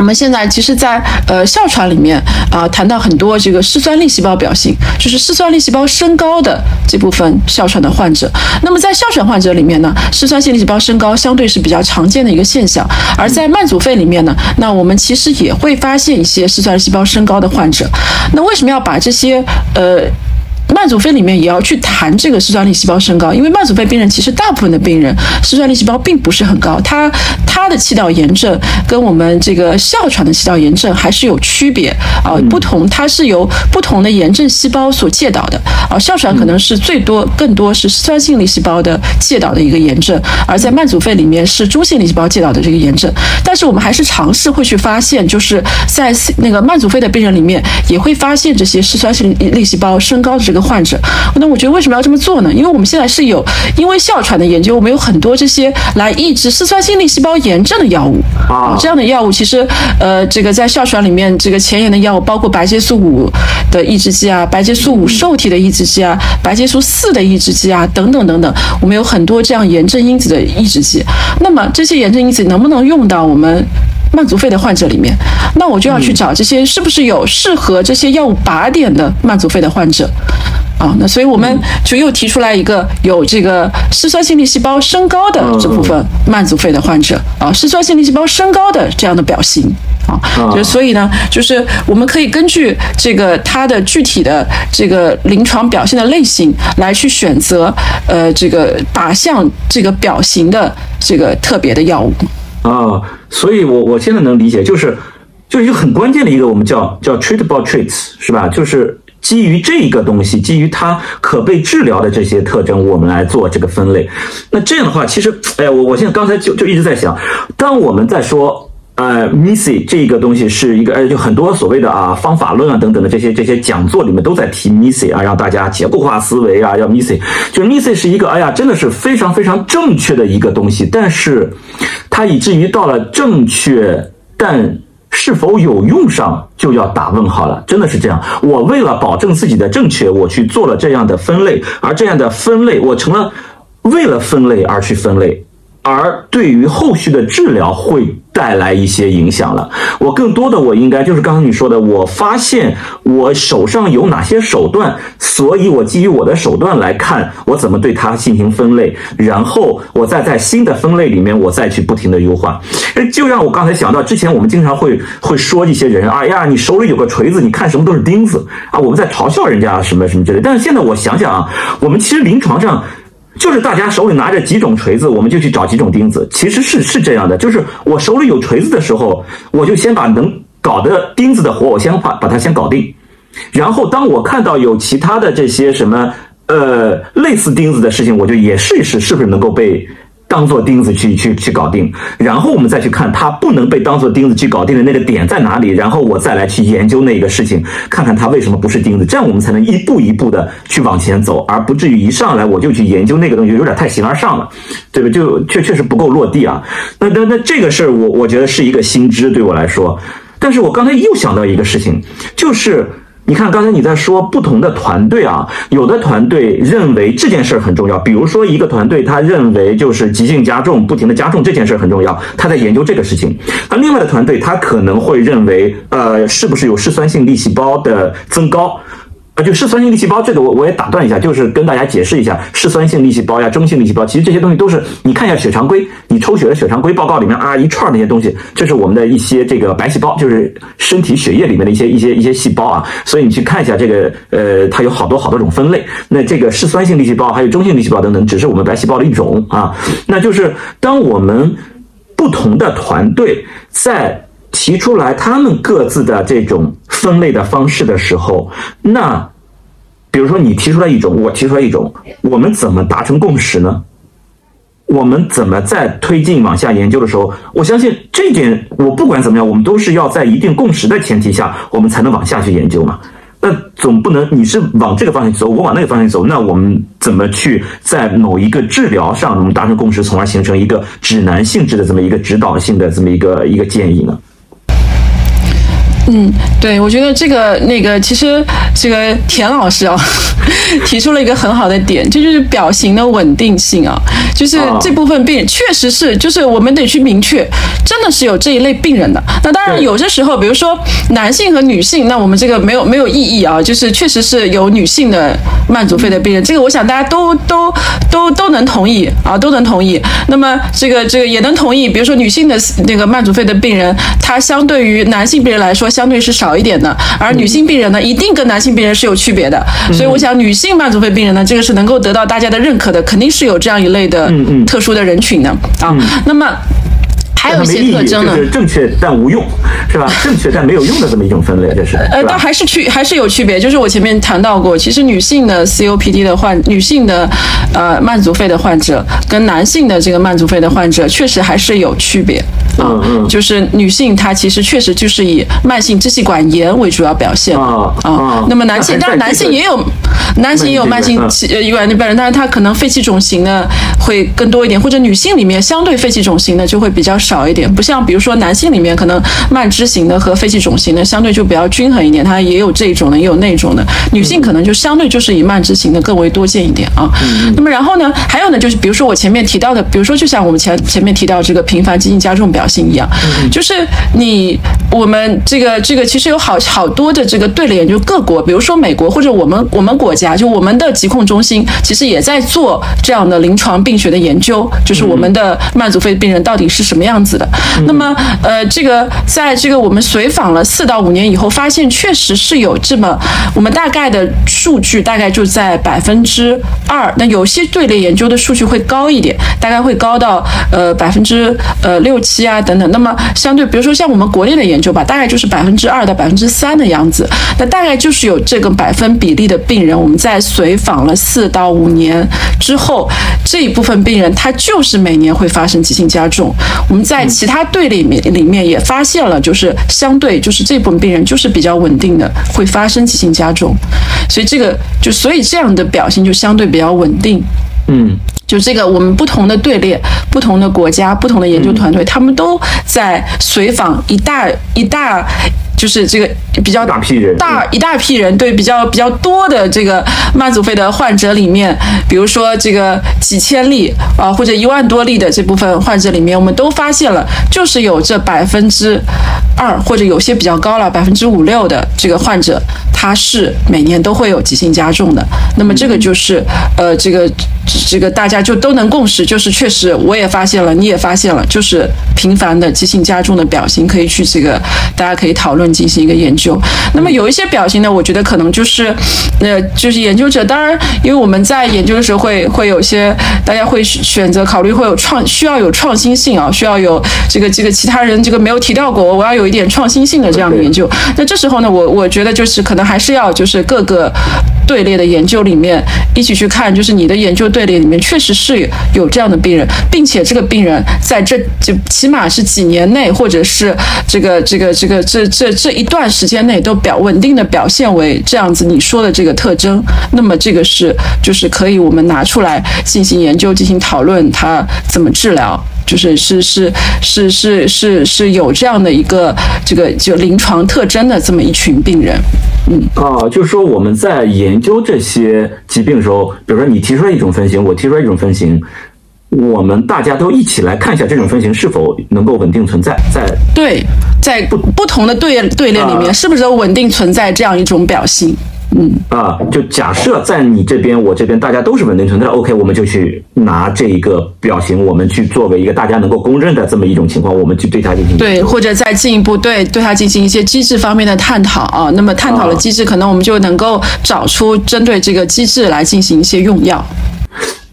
我们现在其实，在呃哮喘里面啊，谈到很多这个嗜酸粒细胞表现，就是嗜酸粒细胞升高的这部分哮喘的患者。那么在哮喘患者里面呢，嗜酸性粒细胞升高相对是比较常见的一个现象。而在慢阻肺里面呢，那我们其实也会发现一些嗜酸粒细胞升高的患者。那为什么要把这些呃？慢阻肺里面也要去谈这个嗜酸粒细胞升高，因为慢阻肺病人其实大部分的病人嗜酸粒细胞并不是很高，他他的气道炎症跟我们这个哮喘的气道炎症还是有区别啊，不同，它是由不同的炎症细胞所介导的啊，哮喘可能是最多更多是嗜酸性粒细胞的介导的一个炎症，而在慢阻肺里面是中性粒细胞介导的这个炎症，但是我们还是尝试会去发现，就是在那个慢阻肺的病人里面也会发现这些嗜酸性粒细胞升高的这个。患者，那我觉得为什么要这么做呢？因为我们现在是有因为哮喘的研究，我们有很多这些来抑制嗜酸性粒细胞炎症的药物啊。这样的药物其实，呃，这个在哮喘里面，这个前沿的药物包括白介素五的抑制剂啊，白介素五受体的抑制剂啊，白介素四的抑制剂啊，等等等等，我们有很多这样炎症因子的抑制剂。那么这些炎症因子能不能用到我们？慢阻肺的患者里面，那我就要去找这些是不是有适合这些药物靶点的慢阻肺的患者啊？那所以我们就又提出来一个有这个嗜酸性粒细胞升高的这部分慢阻肺的患者啊，嗜酸性粒细胞升高的这样的表型啊。就所以呢，就是我们可以根据这个它的具体的这个临床表现的类型来去选择，呃，这个靶向这个表型的这个特别的药物。啊，所以我我现在能理解，就是就是一个很关键的一个我们叫叫 treatable traits 是吧？就是基于这一个东西，基于它可被治疗的这些特征，我们来做这个分类。那这样的话，其实哎呀，我我现在刚才就就一直在想，当我们在说。呃，MISI 这个东西是一个，呃，就很多所谓的啊方法论啊等等的这些这些讲座里面都在提 MISI 啊，让大家结构化思维啊，要 MISI，就 MISI 是一个，哎呀，真的是非常非常正确的一个东西，但是它以至于到了正确但是否有用上就要打问号了，真的是这样。我为了保证自己的正确，我去做了这样的分类，而这样的分类，我成了为了分类而去分类。而对于后续的治疗会带来一些影响了。我更多的我应该就是刚才你说的，我发现我手上有哪些手段，所以我基于我的手段来看，我怎么对它进行分类，然后我再在新的分类里面，我再去不停的优化。就让我刚才想到，之前我们经常会会说一些人，哎呀，你手里有个锤子，你看什么都是钉子啊，我们在嘲笑人家什么什么之类。但是现在我想想啊，我们其实临床上。就是大家手里拿着几种锤子，我们就去找几种钉子。其实是是这样的，就是我手里有锤子的时候，我就先把能搞的钉子的活，我先把把它先搞定。然后当我看到有其他的这些什么呃类似钉子的事情，我就也试一试，是不是能够被。当做钉子去去去搞定，然后我们再去看它不能被当做钉子去搞定的那个点在哪里，然后我再来去研究那个事情，看看它为什么不是钉子，这样我们才能一步一步的去往前走，而不至于一上来我就去研究那个东西，有点太形而上了，对吧？就确确实不够落地啊。那那那这个事儿，我我觉得是一个新知对我来说，但是我刚才又想到一个事情，就是。你看，刚才你在说不同的团队啊，有的团队认为这件事很重要，比如说一个团队他认为就是急性加重，不停的加重这件事很重要，他在研究这个事情。那另外的团队他可能会认为，呃，是不是有嗜酸性粒细胞的增高？就嗜酸性粒细胞这个，我我也打断一下，就是跟大家解释一下，嗜酸性粒细胞呀、中性粒细胞，其实这些东西都是你看一下血常规，你抽血的血常规报告里面啊一串那些东西，这是我们的一些这个白细胞，就是身体血液里面的一些一些一些细胞啊。所以你去看一下这个，呃，它有好多好多种分类。那这个嗜酸性粒细胞还有中性粒细胞等等，只是我们白细胞的一种啊。那就是当我们不同的团队在。提出来他们各自的这种分类的方式的时候，那比如说你提出来一种，我提出来一种，我们怎么达成共识呢？我们怎么在推进往下研究的时候，我相信这点我不管怎么样，我们都是要在一定共识的前提下，我们才能往下去研究嘛。那总不能你是往这个方向走，我往那个方向走，那我们怎么去在某一个治疗上我们达成共识，从而形成一个指南性质的这么一个指导性的这么一个一个建议呢？嗯，对，我觉得这个那个，其实这个田老师啊，提出了一个很好的点，这就是表型的稳定性啊，就是这部分病人确实是，就是我们得去明确，真的是有这一类病人的。那当然有些时候，比如说男性和女性，那我们这个没有没有意义啊，就是确实是有女性的慢阻肺的病人，这个我想大家都都都都能同意啊，都能同意。那么这个这个也能同意，比如说女性的那个慢阻肺的病人，她相对于男性病人来说。相对是少一点的，而女性病人呢，一定跟男性病人是有区别的。所以我想，女性慢阻肺病人呢，这个是能够得到大家的认可的，肯定是有这样一类的特殊的人群的啊。那么。还有一些特征呢，就是正确但无用，是吧？正确但没有用的这么一种分类，这是。呃，但还是区还是有区别，就是我前面谈到过，其实女性的 COPD 的患，女性的呃慢阻肺的患者跟男性的这个慢阻肺的患者，确实还是有区别啊。就是女性她其实确实就是以慢性支气管炎为主要表现啊啊。那么男性，当然男性也有，男性也有慢性气呃管的病人，但是他可能肺气肿型的会更多一点，或者女性里面相对肺气肿型的就会比较少。少一点，不像比如说男性里面可能慢支型的和肺气肿型的相对就比较均衡一点，它也有这种的，也有那种的。女性可能就相对就是以慢支型的更为多见一点啊。那么然后呢，还有呢，就是比如说我前面提到的，比如说就像我们前前面提到这个频繁急性加重表性一样，就是你我们这个这个其实有好好多的这个队列研究，各国，比如说美国或者我们我们国家，就我们的疾控中心其实也在做这样的临床病学的研究，就是我们的慢阻肺病人到底是什么样子的。那么呃，这个在这个我们随访了四到五年以后，发现确实是有这么我们大概的数据，大概就在百分之二。那有些队列研究的数据会高一点，大概会高到呃百分之呃六七啊等等。那么相对，比如说像我们国内的研究吧，大概就是百分之二到百分之三的样子。那大概就是有这个百分比例的病人，我们在随访了四到五年之后，这一部分病人他就是每年会发生急性加重。我们在其他队里面里面也发现了，就是相对就是这部分病人就是比较稳定的，会发生急性加重。所以这个就所以这样的表现就相对比较稳定。嗯，就这个，我们不同的队列、不同的国家、不同的研究团队，他们都在随访一大一大，就是这个比较大批人，大一大批人，对比较比较多的这个慢阻肺的患者里面，比如说这个几千例啊，或者一万多例的这部分患者里面，我们都发现了，就是有这百分之二，或者有些比较高了，百分之五六的这个患者，他是每年都会有急性加重的。那么这个就是呃，这个。这个大家就都能共识，就是确实我也发现了，你也发现了，就是频繁的急性加重的表型，可以去这个大家可以讨论进行一个研究。那么有一些表型呢，我觉得可能就是，呃，就是研究者，当然，因为我们在研究的时候会会有些大家会选择考虑会有创需要有创新性啊，需要有这个这个其他人这个没有提到过，我要有一点创新性的这样的研究。那这时候呢，我我觉得就是可能还是要就是各个队列的研究里面一起去看，就是你的研究队列里面确实是有这样的病人，并且这个病人在这就起码是几年内，或者是这个这个这个这这这一段时间内都表稳定的表现为这样子你说的这个特征，那么这个是就是可以我们拿出来进行研究、进行讨论，它怎么治疗，就是是是是是是是有这样的一个这个就临床特征的这么一群病人。嗯啊，就是说我们在研究这些疾病的时候，比如说你提出来一种分型，我提出来一种分型，我们大家都一起来看一下这种分型是否能够稳定存在，在对，在不不同的队队列里面，是不是都稳定存在这样一种表性？嗯啊，就假设在你这边，我这边大家都是稳定存在，OK，我们就去拿这一个表型，我们去作为一个大家能够公认的这么一种情况，我们去对它进行对，或者再进一步对对它进行一些机制方面的探讨啊。那么探讨了机制，可能我们就能够找出针对这个机制来进行一些用药。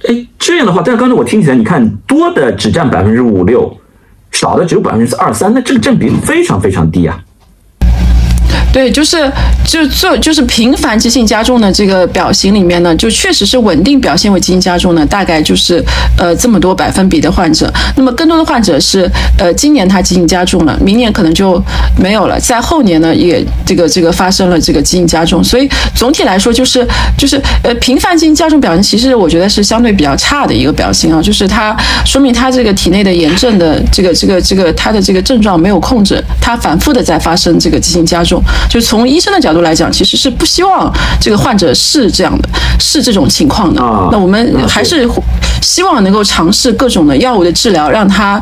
哎，这样的话，但是刚才我听起来，你看多的只占百分之五六，少的只有百分之二三，那这个占比非常非常低啊。对，就是就做就是频繁急性加重的这个表型里面呢，就确实是稳定表现为急性加重呢，大概就是呃这么多百分比的患者。那么更多的患者是呃今年他急性加重了，明年可能就没有了，在后年呢也这个这个发生了这个急性加重。所以总体来说就是就是呃频繁急性加重表现，其实我觉得是相对比较差的一个表现啊，就是它说明他这个体内的炎症的这个这个这个他的这个症状没有控制，他反复的在发生这个急性加重。就从医生的角度来讲，其实是不希望这个患者是这样的，是这种情况的。那我们还是希望能够尝试各种的药物的治疗，让他。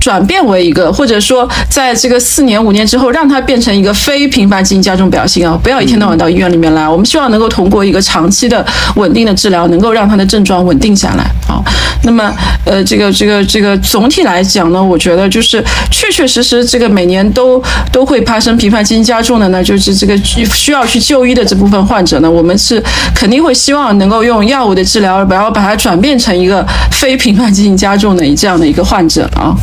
转变为一个，或者说在这个四年五年之后，让它变成一个非频繁急性加重表性啊，不要一天到晚到医院里面来。我们希望能够通过一个长期的稳定的治疗，能够让他的症状稳定下来啊。那么，呃，这个这个这个总体来讲呢，我觉得就是确确实实这个每年都都会发生频繁急性加重的呢，就是这个需要去就医的这部分患者呢，我们是肯定会希望能够用药物的治疗，然后把它转变成一个非频繁急性加重的这样的一个患者啊。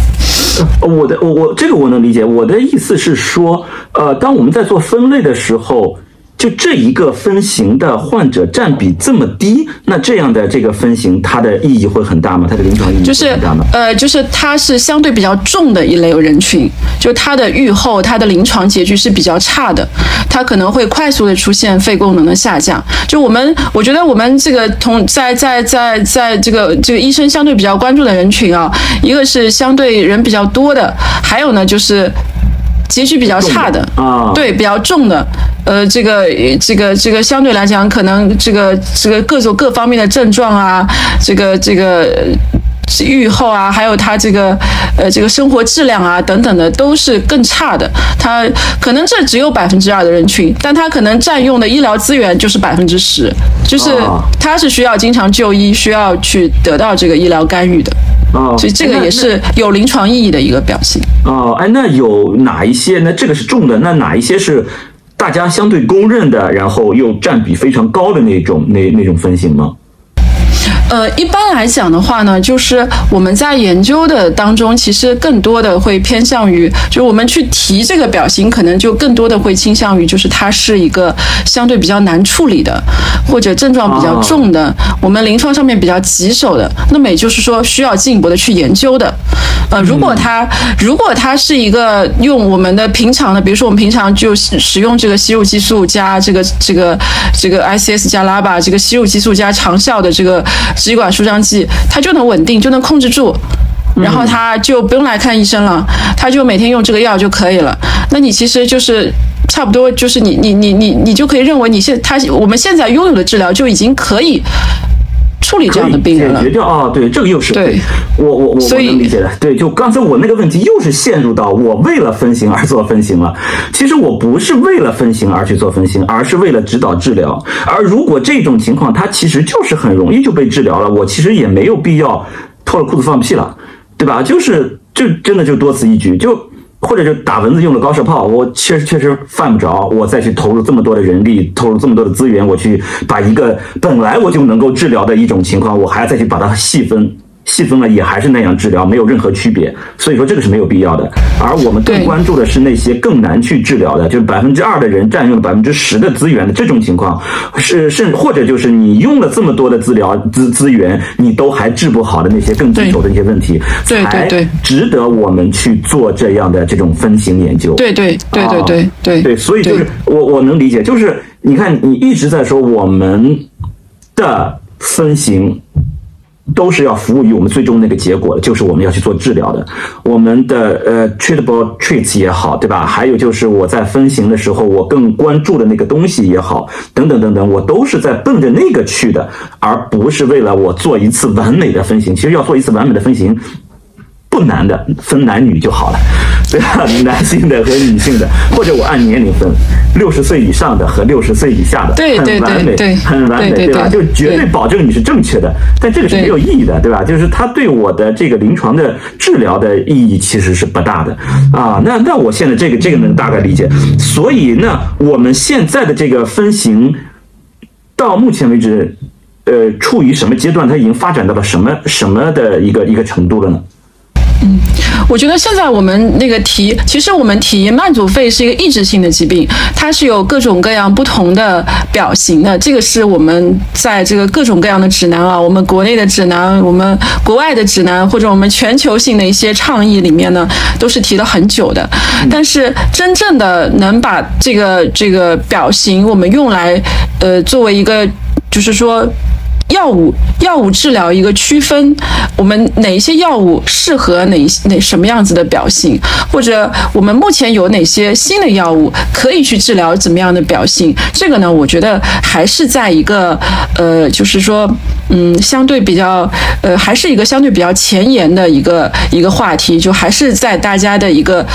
我的我我这个我能理解，我的意思是说，呃，当我们在做分类的时候。就这一个分型的患者占比这么低，那这样的这个分型它的意义会很大吗？它的临床意义很大吗？呃，就是它是相对比较重的一类人群，就它的预后、它的临床结局是比较差的，它可能会快速的出现肺功能的下降。就我们，我觉得我们这个同在在在在这个这个医生相对比较关注的人群啊，一个是相对人比较多的，还有呢就是。结局比较差的啊，对，比较重的，呃，这个这个这个相对来讲，可能这个这个各种各方面的症状啊，这个这个愈后啊，还有他这个呃这个生活质量啊等等的都是更差的。他可能这只有百分之二的人群，但他可能占用的医疗资源就是百分之十，就是他是需要经常就医，需要去得到这个医疗干预的。哦，所以这个也是有临床意义的一个表现。哦，哎，那有哪一些？那这个是重的，那哪一些是大家相对公认的，然后又占比非常高的那种那那种分型吗？呃，一般来讲的话呢，就是我们在研究的当中，其实更多的会偏向于，就是我们去提这个表型，可能就更多的会倾向于，就是它是一个相对比较难处理的，或者症状比较重的，我们临床上面比较棘手的，那么也就是说需要进一步的去研究的。呃，如果它如果它是一个用我们的平常的，比如说我们平常就使用这个吸入激素加这个这个这个 ICS 加拉巴这个吸入激素加长效的这个。支气管舒张剂，它就能稳定，就能控制住，然后他就不用来看医生了，他就每天用这个药就可以了。那你其实就是差不多，就是你你你你你就可以认为你现他我们现在拥有的治疗就已经可以。处理这样的病人了，解决掉啊！对，这个又是对，我我我我能理解的。对，就刚才我那个问题又是陷入到我为了分型而做分型了。其实我不是为了分型而去做分型，而是为了指导治疗。而如果这种情况，它其实就是很容易就被治疗了，我其实也没有必要脱了裤子放屁了，对吧？就是就真的就多此一举就。或者就打蚊子用的高射炮，我确实确实犯不着，我再去投入这么多的人力，投入这么多的资源，我去把一个本来我就能够治疗的一种情况，我还要再去把它细分。细分了也还是那样治疗，没有任何区别，所以说这个是没有必要的。而我们更关注的是那些更难去治疗的，就是百分之二的人占用了百分之十的资源的这种情况，是甚或者就是你用了这么多的治疗资资源，你都还治不好的那些更棘手的一些问题，才值得我们去做这样的这种分型研究。对对对对对对对，所以就是我我能理解，就是你看你一直在说我们的分型。都是要服务于我们最终那个结果的，就是我们要去做治疗的。我们的呃，treatable treats 也好，对吧？还有就是我在分型的时候，我更关注的那个东西也好，等等等等，我都是在奔着那个去的，而不是为了我做一次完美的分型。其实要做一次完美的分型。不难的，分男女就好了，对吧？男性的和女性的，或者我按年龄分，六十岁以上的和六十岁以下的，对很完美，很完美，对吧？就绝对保证你是正确的，但这个是没有意义的，对吧？就是它对我的这个临床的治疗的意义其实是不大的啊。那那我现在这个这个能大概理解，所以那我们现在的这个分型到目前为止，呃，处于什么阶段？它已经发展到了什么什么的一个一个程度了呢？嗯，我觉得现在我们那个提，其实我们提慢阻肺是一个抑制性的疾病，它是有各种各样不同的表型的。这个是我们在这个各种各样的指南啊，我们国内的指南，我们国外的指南，或者我们全球性的一些倡议里面呢，都是提了很久的。但是真正的能把这个这个表型，我们用来呃作为一个，就是说。药物药物治疗一个区分，我们哪一些药物适合哪哪什么样子的表性，或者我们目前有哪些新的药物可以去治疗怎么样的表性？这个呢，我觉得还是在一个呃，就是说，嗯，相对比较呃，还是一个相对比较前沿的一个一个话题，就还是在大家的一个。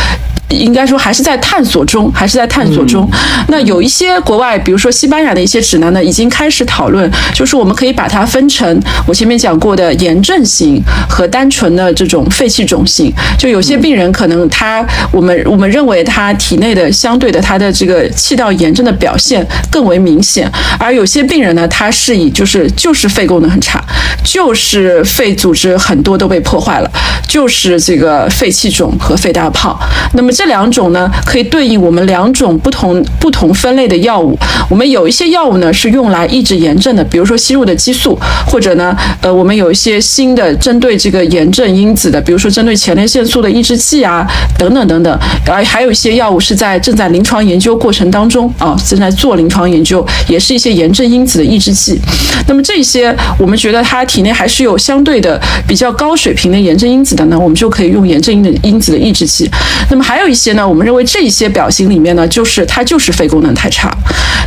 应该说还是在探索中，还是在探索中。那有一些国外，比如说西班牙的一些指南呢，已经开始讨论，就是我们可以把它分成我前面讲过的炎症型和单纯的这种肺气肿型。就有些病人可能他，我们我们认为他体内的相对的他的这个气道炎症的表现更为明显，而有些病人呢，他是以就是就是肺功能很差，就是肺组织很多都被破坏了，就是这个肺气肿和肺大泡。那么这两种呢，可以对应我们两种不同不同分类的药物。我们有一些药物呢是用来抑制炎症的，比如说吸入的激素，或者呢，呃，我们有一些新的针对这个炎症因子的，比如说针对前列腺素的抑制剂啊，等等等等。而还有一些药物是在正在临床研究过程当中啊，正在做临床研究，也是一些炎症因子的抑制剂。那么这些我们觉得他体内还是有相对的比较高水平的炎症因子的呢，我们就可以用炎症因子的抑制剂。那么还有。一些呢，我们认为这一些表型里面呢，就是它就是肺功能太差，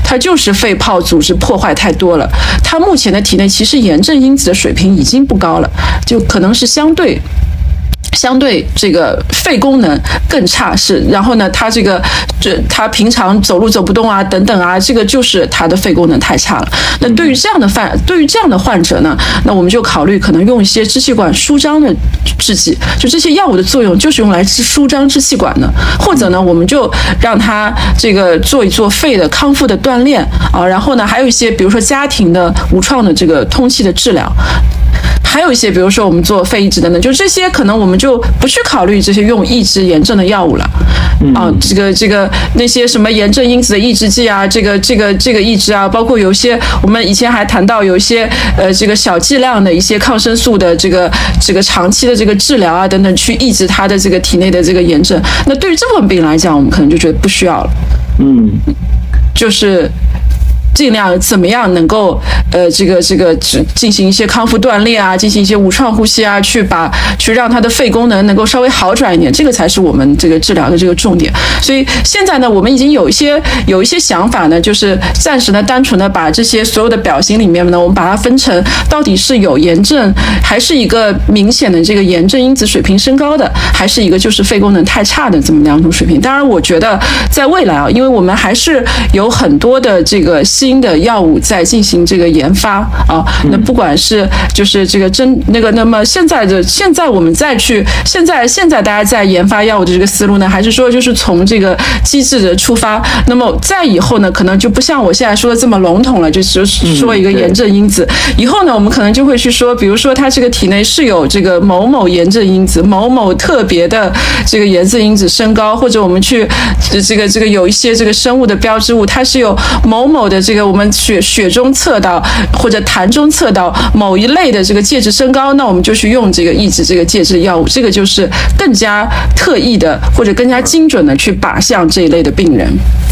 它就是肺泡组织破坏太多了。它目前的体内其实炎症因子的水平已经不高了，就可能是相对。相对这个肺功能更差是，然后呢，他这个这他平常走路走不动啊，等等啊，这个就是他的肺功能太差了。那对于这样的患，对于这样的患者呢，那我们就考虑可能用一些支气管舒张的制剂，就这些药物的作用就是用来舒张支气管的，或者呢，我们就让他这个做一做肺的康复的锻炼啊，然后呢，还有一些比如说家庭的无创的这个通气的治疗。还有一些，比如说我们做肺移植等等，就这些可能我们就不去考虑这些用抑制炎症的药物了。啊，这个这个那些什么炎症因子的抑制剂啊，这个这个这个抑制啊，包括有一些我们以前还谈到有一些呃这个小剂量的一些抗生素的这个这个长期的这个治疗啊等等，去抑制它的这个体内的这个炎症。那对于这部分病人来讲，我们可能就觉得不需要了。嗯，就是。尽量怎么样能够呃这个这个只进行一些康复锻炼啊，进行一些无创呼吸啊，去把去让他的肺功能能够稍微好转一点，这个才是我们这个治疗的这个重点。所以现在呢，我们已经有一些有一些想法呢，就是暂时呢，单纯的把这些所有的表型里面呢，我们把它分成到底是有炎症，还是一个明显的这个炎症因子水平升高的，还是一个就是肺功能太差的这么两种水平。当然，我觉得在未来啊，因为我们还是有很多的这个。新的药物在进行这个研发啊，那不管是就是这个针那个，那么现在的现在我们再去现在现在大家在研发药物的这个思路呢，还是说就是从这个机制的出发？那么再以后呢，可能就不像我现在说的这么笼统了，就是说一个炎症因子。以后呢，我们可能就会去说，比如说它这个体内是有这个某某炎症因子，某某特别的这个炎症因子升高，或者我们去这个这个有一些这个生物的标志物，它是有某某的这给我们血血中测到或者痰中测到某一类的这个介质升高，那我们就去用这个抑制这个介质的药物，这个就是更加特异的或者更加精准的去靶向这一类的病人。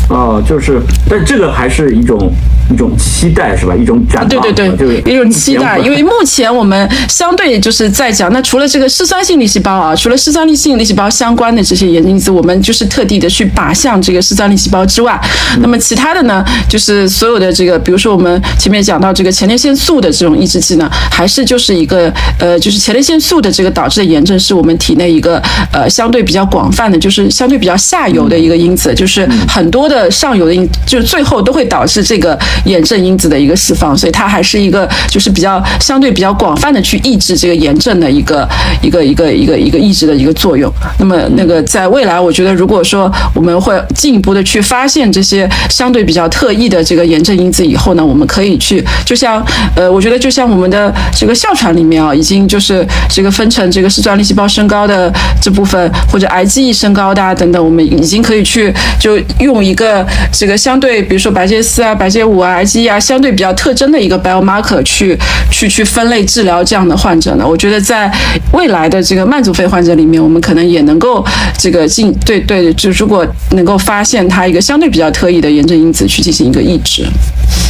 哦，就是，但这个还是一种。一种期待是吧？一种展望，对对对，就是一种期待。因为 目前我们相对就是在讲，那除了这个嗜酸性粒细胞啊，除了嗜酸性粒细胞相关的这些炎症因子，我们就是特地的去靶向这个嗜酸粒细胞之外，那么其他的呢，就是所有的这个，比如说我们前面讲到这个前列腺素的这种抑制剂呢，还是就是一个呃，就是前列腺素的这个导致的炎症，是我们体内一个呃相对比较广泛的，就是相对比较下游的一个因子，就是很多的上游的因，就是最后都会导致这个。炎症因子的一个释放，所以它还是一个就是比较相对比较广泛的去抑制这个炎症的一个一个一个一个一个抑制的一个作用。那么那个在未来，我觉得如果说我们会进一步的去发现这些相对比较特异的这个炎症因子以后呢，我们可以去就像呃，我觉得就像我们的这个哮喘里面啊，已经就是这个分成这个嗜酸粒细胞升高的这部分或者癌记忆升高的啊等等，我们已经可以去就用一个这个相对比如说白介丝啊、白介五癌基啊，相对比较特征的一个 biomarker 去去去分类治疗这样的患者呢，我觉得在未来的这个慢阻肺患者里面，我们可能也能够这个进对对，就如果能够发现它一个相对比较特异的炎症因子去进行一个抑制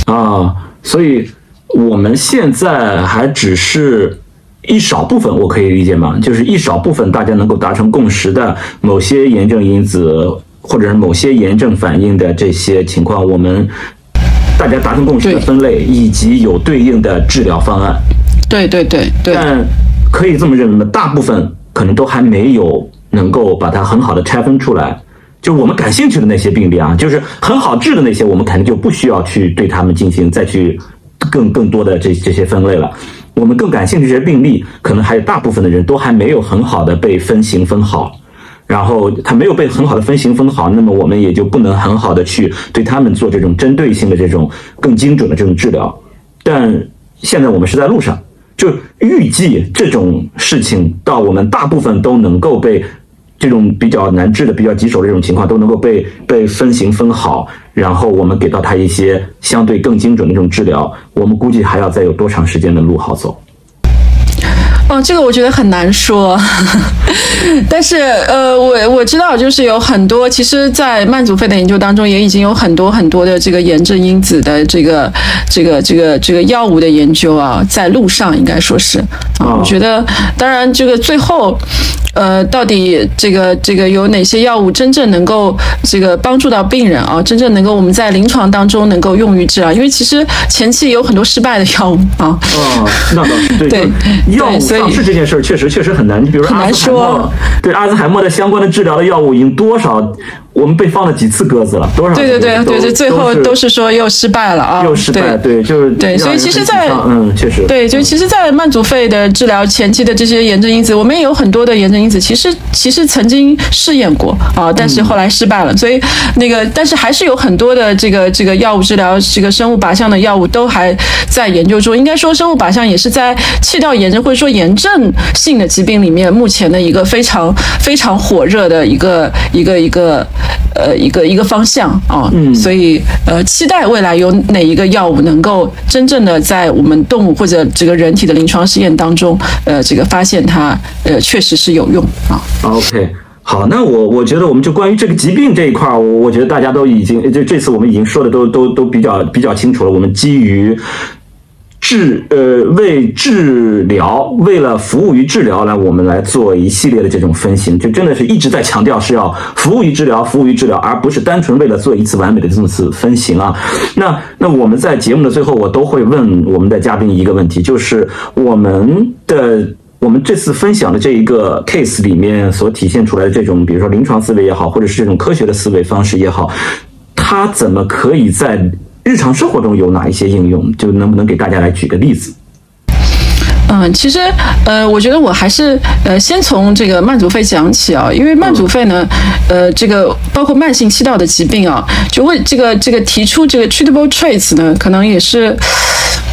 啊，所以我们现在还只是一少部分，我可以理解吗？就是一少部分大家能够达成共识的某些炎症因子或者是某些炎症反应的这些情况，我们。大家达成共识的分类，以及有对应的治疗方案。对对对对。但可以这么认为吗？大部分可能都还没有能够把它很好的拆分出来。就我们感兴趣的那些病例啊，就是很好治的那些，我们肯定就不需要去对他们进行再去更更多的这这些分类了。我们更感兴趣这些病例，可能还有大部分的人都还没有很好的被分型分好。然后它没有被很好的分型分好，那么我们也就不能很好的去对他们做这种针对性的这种更精准的这种治疗。但现在我们是在路上，就预计这种事情到我们大部分都能够被这种比较难治的、比较棘手的这种情况都能够被被分型分好，然后我们给到他一些相对更精准的这种治疗，我们估计还要再有多长时间的路好走。哦，这个我觉得很难说，但是呃，我我知道就是有很多，其实，在慢阻肺的研究当中，也已经有很多很多的这个炎症因子的这个这个这个这个药物的研究啊，在路上应该说是啊，我觉得当然这个最后。呃，到底这个这个有哪些药物真正能够这个帮助到病人啊？真正能够我们在临床当中能够用于治疗？因为其实前期有很多失败的药物啊。哦，那倒是 对。药物上市这件事儿确实确实很难。你比如说阿兹海默，对阿兹海默的相关的治疗的药物已经多少？我们被放了几次鸽子了？多少？对对对对对，最后都是说又失败了啊！又失败，对，就是对。所以其实，在嗯，确实，对，就其实，在慢阻肺的治疗前期的这些炎症因子，我们也有很多的炎症因子，其实其实曾经试验过啊，但是后来失败了。所以那个，但是还是有很多的这个这个药物治疗，这个生物靶向的药物都还在研究中。应该说，生物靶向也是在气道炎症或者说炎症性的疾病里面，目前的一个非常非常火热的一个一个一个。呃，一个一个方向啊，嗯，所以呃，期待未来有哪一个药物能够真正的在我们动物或者这个人体的临床试验当中，呃，这个发现它呃确实是有用啊。OK，好，那我我觉得我们就关于这个疾病这一块儿，我我觉得大家都已经就这次我们已经说的都都都比较比较清楚了。我们基于。治呃为治疗，为了服务于治疗呢，我们来做一系列的这种分型，就真的是一直在强调是要服务于治疗，服务于治疗，而不是单纯为了做一次完美的这么次分型啊。那那我们在节目的最后，我都会问我们的嘉宾一个问题，就是我们的我们这次分享的这一个 case 里面所体现出来的这种，比如说临床思维也好，或者是这种科学的思维方式也好，它怎么可以在？日常生活中有哪一些应用？就能不能给大家来举个例子？嗯，其实呃，我觉得我还是呃，先从这个慢阻肺讲起啊，因为慢阻肺呢，呃，这个包括慢性气道的疾病啊，就为这个这个提出这个 treatable traits 呢，可能也是。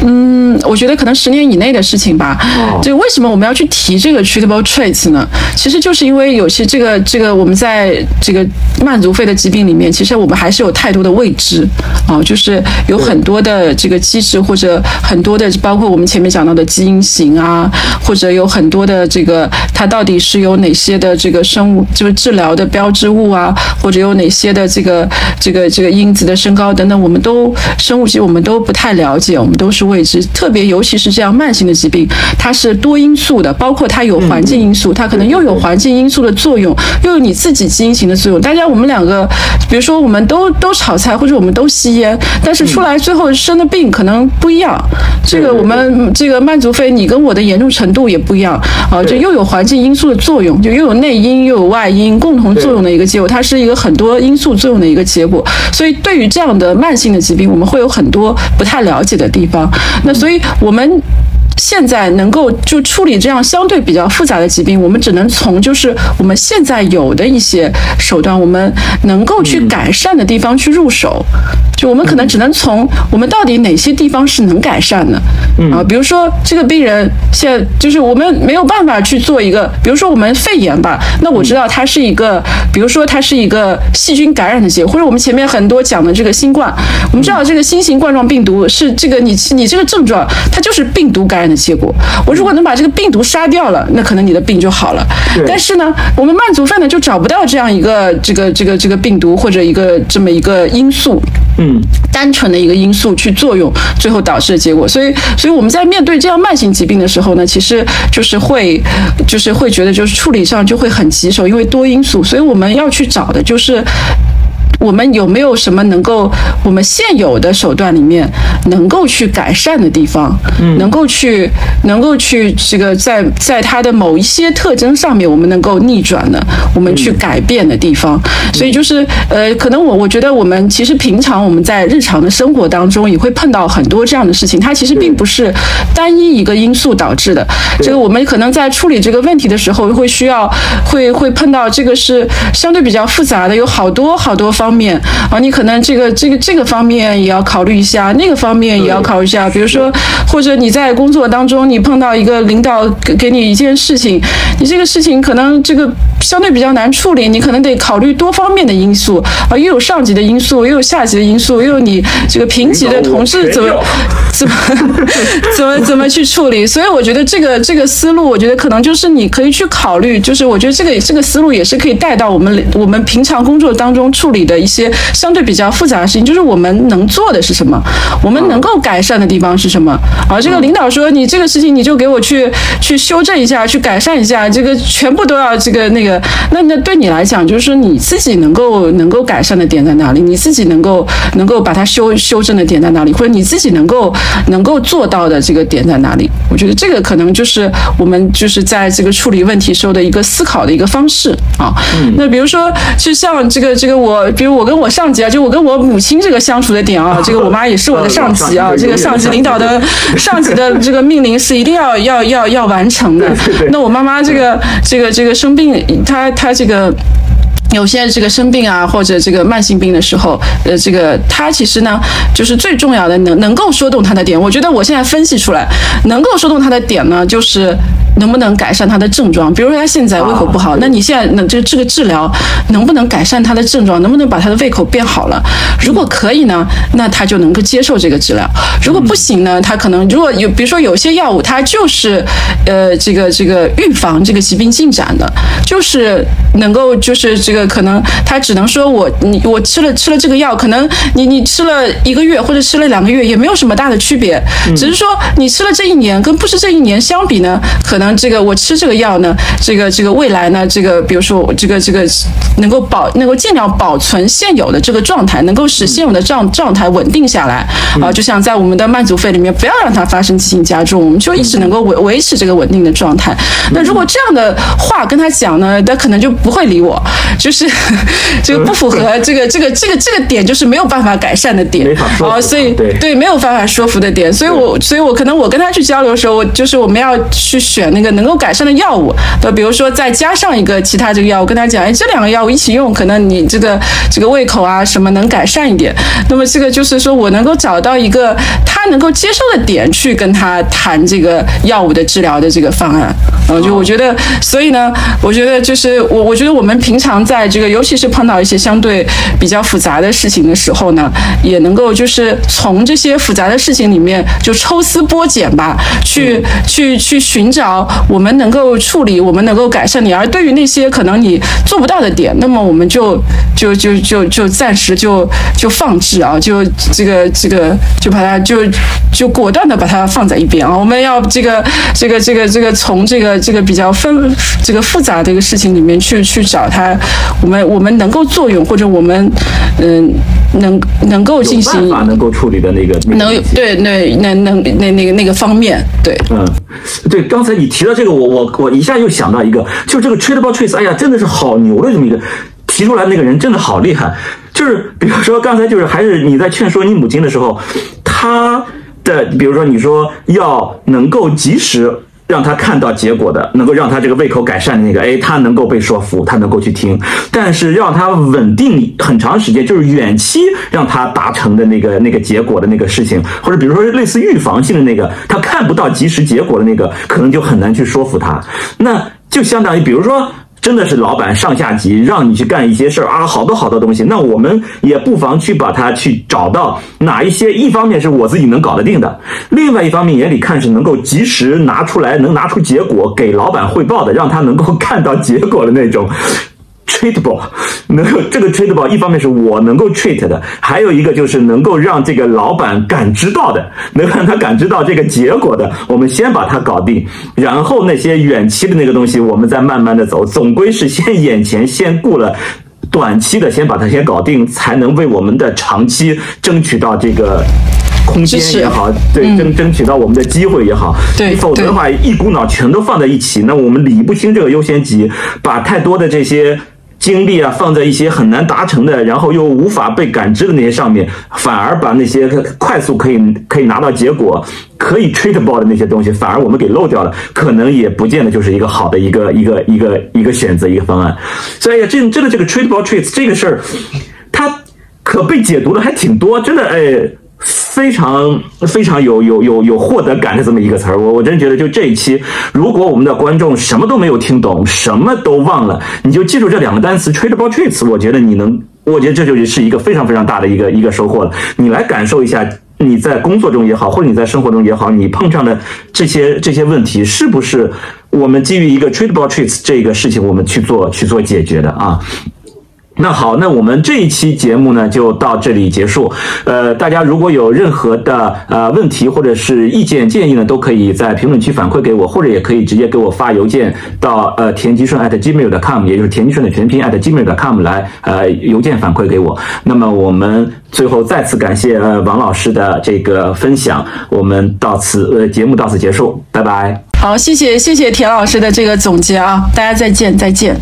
嗯，我觉得可能十年以内的事情吧。就为什么我们要去提这个 treatable traits 呢？其实就是因为有些这个这个我们在这个慢阻肺的疾病里面，其实我们还是有太多的未知啊，就是有很多的这个机制或者很多的，包括我们前面讲到的基因型啊，或者有很多的这个它到底是有哪些的这个生物就是治疗的标志物啊，或者有哪些的这个这个这个因子的升高等等，我们都生物其实我们都不太了解，我们都是。未知特别，尤其是这样慢性的疾病，它是多因素的，包括它有环境因素，它可能又有环境因素的作用，又有你自己基因型的作用。大家，我们两个，比如说我们都都炒菜，或者我们都吸烟，但是出来最后生的病可能不一样。这个我们这个慢阻肺，你跟我的严重程度也不一样啊。就又有环境因素的作用，就又有内因又有外因共同作用的一个结果，它是一个很多因素作用的一个结果。所以对于这样的慢性的疾病，我们会有很多不太了解的地方。那所以，我们。现在能够就处理这样相对比较复杂的疾病，我们只能从就是我们现在有的一些手段，我们能够去改善的地方去入手。就我们可能只能从我们到底哪些地方是能改善的啊？比如说这个病人现在就是我们没有办法去做一个，比如说我们肺炎吧，那我知道它是一个，比如说它是一个细菌感染的结果，或者我们前面很多讲的这个新冠，我们知道这个新型冠状病毒是这个你你这个症状，它就是病毒感染。的结果，我如果能把这个病毒杀掉了，那可能你的病就好了。但是呢，我们慢阻肺呢就找不到这样一个这个这个这个病毒或者一个这么一个因素，嗯，单纯的一个因素去作用，最后导致的结果。所以，所以我们在面对这样慢性疾病的时候呢，其实就是会就是会觉得就是处理上就会很棘手，因为多因素。所以我们要去找的就是。我们有没有什么能够我们现有的手段里面能够去改善的地方？嗯，能够去能够去这个在在它的某一些特征上面，我们能够逆转的，我们去改变的地方。所以就是呃，可能我我觉得我们其实平常我们在日常的生活当中也会碰到很多这样的事情，它其实并不是单一一个因素导致的。这个我们可能在处理这个问题的时候会需要会会碰到这个是相对比较复杂的，有好多好多方。方面啊，你可能这个这个这个方面也要考虑一下，那个方面也要考虑一下。比如说，或者你在工作当中，你碰到一个领导给给你一件事情，你这个事情可能这个相对比较难处理，你可能得考虑多方面的因素啊，又有上级的因素，又有下级的因素，又有你这个平级的同事怎么怎么 怎么怎么去处理。所以我觉得这个这个思路，我觉得可能就是你可以去考虑，就是我觉得这个这个思路也是可以带到我们我们平常工作当中处理的一些相对比较复杂的事情，就是我们能做的是什么，我们能够改善的地方是什么。啊，这个领导说你这个事情你就给我去去修正一下，去改善一下，这个全部都要这个那个，那那对你来讲，就是说你自己能够能够改善的点在哪里？你自己能够能够把它修修正的点在哪里？或者你自己能够能够做到的这个点在哪里？我觉得这个可能就是我们就是在这个处理问题时候的一个思考的一个方式啊。那比如说，就像这个这个我，比如我跟我上级啊，就我跟我母亲这个相处的点啊，这个我妈也是我的上级啊，这个上级领导的 上级的这个命令是一定要要要要完成的。那我妈妈这个这个这个生病，她她这个。有些这个生病啊，或者这个慢性病的时候，呃，这个他其实呢，就是最重要的能能够说动他的点。我觉得我现在分析出来，能够说动他的点呢，就是能不能改善他的症状。比如说他现在胃口不好，那你现在能这这个治疗能不能改善他的症状？能不能把他的胃口变好了？如果可以呢，那他就能够接受这个治疗。如果不行呢，他可能如果有，比如说有些药物，它就是呃这个这个预防这个疾病进展的，就是能够就是这个。可能他只能说我你我吃了吃了这个药，可能你你吃了一个月或者吃了两个月也没有什么大的区别，只是说你吃了这一年跟不吃这一年相比呢，可能这个我吃这个药呢，这个这个未来呢，这个比如说我这个这个能够保能够尽量保存现有的这个状态，能够使现有的状状态稳定下来。啊，就像在我们的慢阻肺里面，不要让它发生急性加重，我们就一直能够维维持这个稳定的状态。那如果这样的话跟他讲呢，他可能就不会理我，就是。是这个不符合这个这个这个这个点，就是没有办法改善的点。啊，所以对。没有办法说服的点，所以我所以我可能我跟他去交流的时候，我就是我们要去选那个能够改善的药物，呃，比如说再加上一个其他这个药物，跟他讲，哎，这两个药物一起用，可能你这个这个胃口啊什么能改善一点。那么这个就是说我能够找到一个他能够接受的点，去跟他谈这个药物的治疗的这个方案。嗯，就我觉得，所以呢，我觉得就是我我觉得我们平常在这个，尤其是碰到一些相对比较复杂的事情的时候呢，也能够就是从这些复杂的事情里面就抽丝剥茧吧，去去去寻找我们能够处理、我们能够改善你。而对于那些可能你做不到的点，那么我们就就就就就暂时就就放置啊，就这个这个就把它就就果断的把它放在一边啊。我们要这个这个这个这个从这个这个比较分这个复杂的一个事情里面去去找它。我们我们能够作用，或者我们嗯能能够进行办法能够处理的那个能对那那那那那个那个方面对嗯对刚才你提到这个我我我一下又想到一个就这个 treatable trace 哎呀真的是好牛的这么一个提出来那个人真的好厉害就是比如说刚才就是还是你在劝说你母亲的时候他的比如说你说要能够及时。让他看到结果的，能够让他这个胃口改善的那个，哎，他能够被说服，他能够去听。但是让他稳定很长时间，就是远期让他达成的那个那个结果的那个事情，或者比如说类似预防性的那个，他看不到及时结果的那个，可能就很难去说服他。那就相当于，比如说。真的是老板上下级让你去干一些事儿啊，好多好多东西。那我们也不妨去把它去找到哪一些，一方面是我自己能搞得定的，另外一方面也得看是能够及时拿出来，能拿出结果给老板汇报的，让他能够看到结果的那种。treatable，能够这个 treatable 一方面是我能够 treat 的，还有一个就是能够让这个老板感知到的，能让他感知到这个结果的，我们先把它搞定，然后那些远期的那个东西，我们再慢慢的走，总归是先眼前先顾了短期的，先把它先搞定，才能为我们的长期争取到这个空间也好，对，争争取到我们的机会也好，对，否则的话一股脑全都放在一起，那我们理不清这个优先级，把太多的这些。精力啊，放在一些很难达成的，然后又无法被感知的那些上面，反而把那些快速可以可以拿到结果、可以 treatable 的那些东西，反而我们给漏掉了，可能也不见得就是一个好的一个一个一个一个选择一个方案。所以，这真的这个 treatable treats 这个事儿，它可被解读的还挺多，真的哎，非常非常有有有有获得感的这么一个词儿。我我真觉得就这一期，如果我们的观众什么都没有听懂，什么都忘了，你就记住这两个单词 tradable treats，我觉得你能，我觉得这就是一个非常非常大的一个一个收获了。你来感受一下。你在工作中也好，或者你在生活中也好，你碰上的这些这些问题，是不是我们基于一个 treatable treats 这个事情，我们去做去做解决的啊？那好，那我们这一期节目呢就到这里结束。呃，大家如果有任何的呃问题或者是意见建议呢，都可以在评论区反馈给我，或者也可以直接给我发邮件到呃田吉顺 at gmail.com，也就是田吉顺的全拼 at gmail.com 来呃邮件反馈给我。那么我们最后再次感谢呃王老师的这个分享，我们到此呃节目到此结束，拜拜。好，谢谢谢谢田老师的这个总结啊，大家再见再见。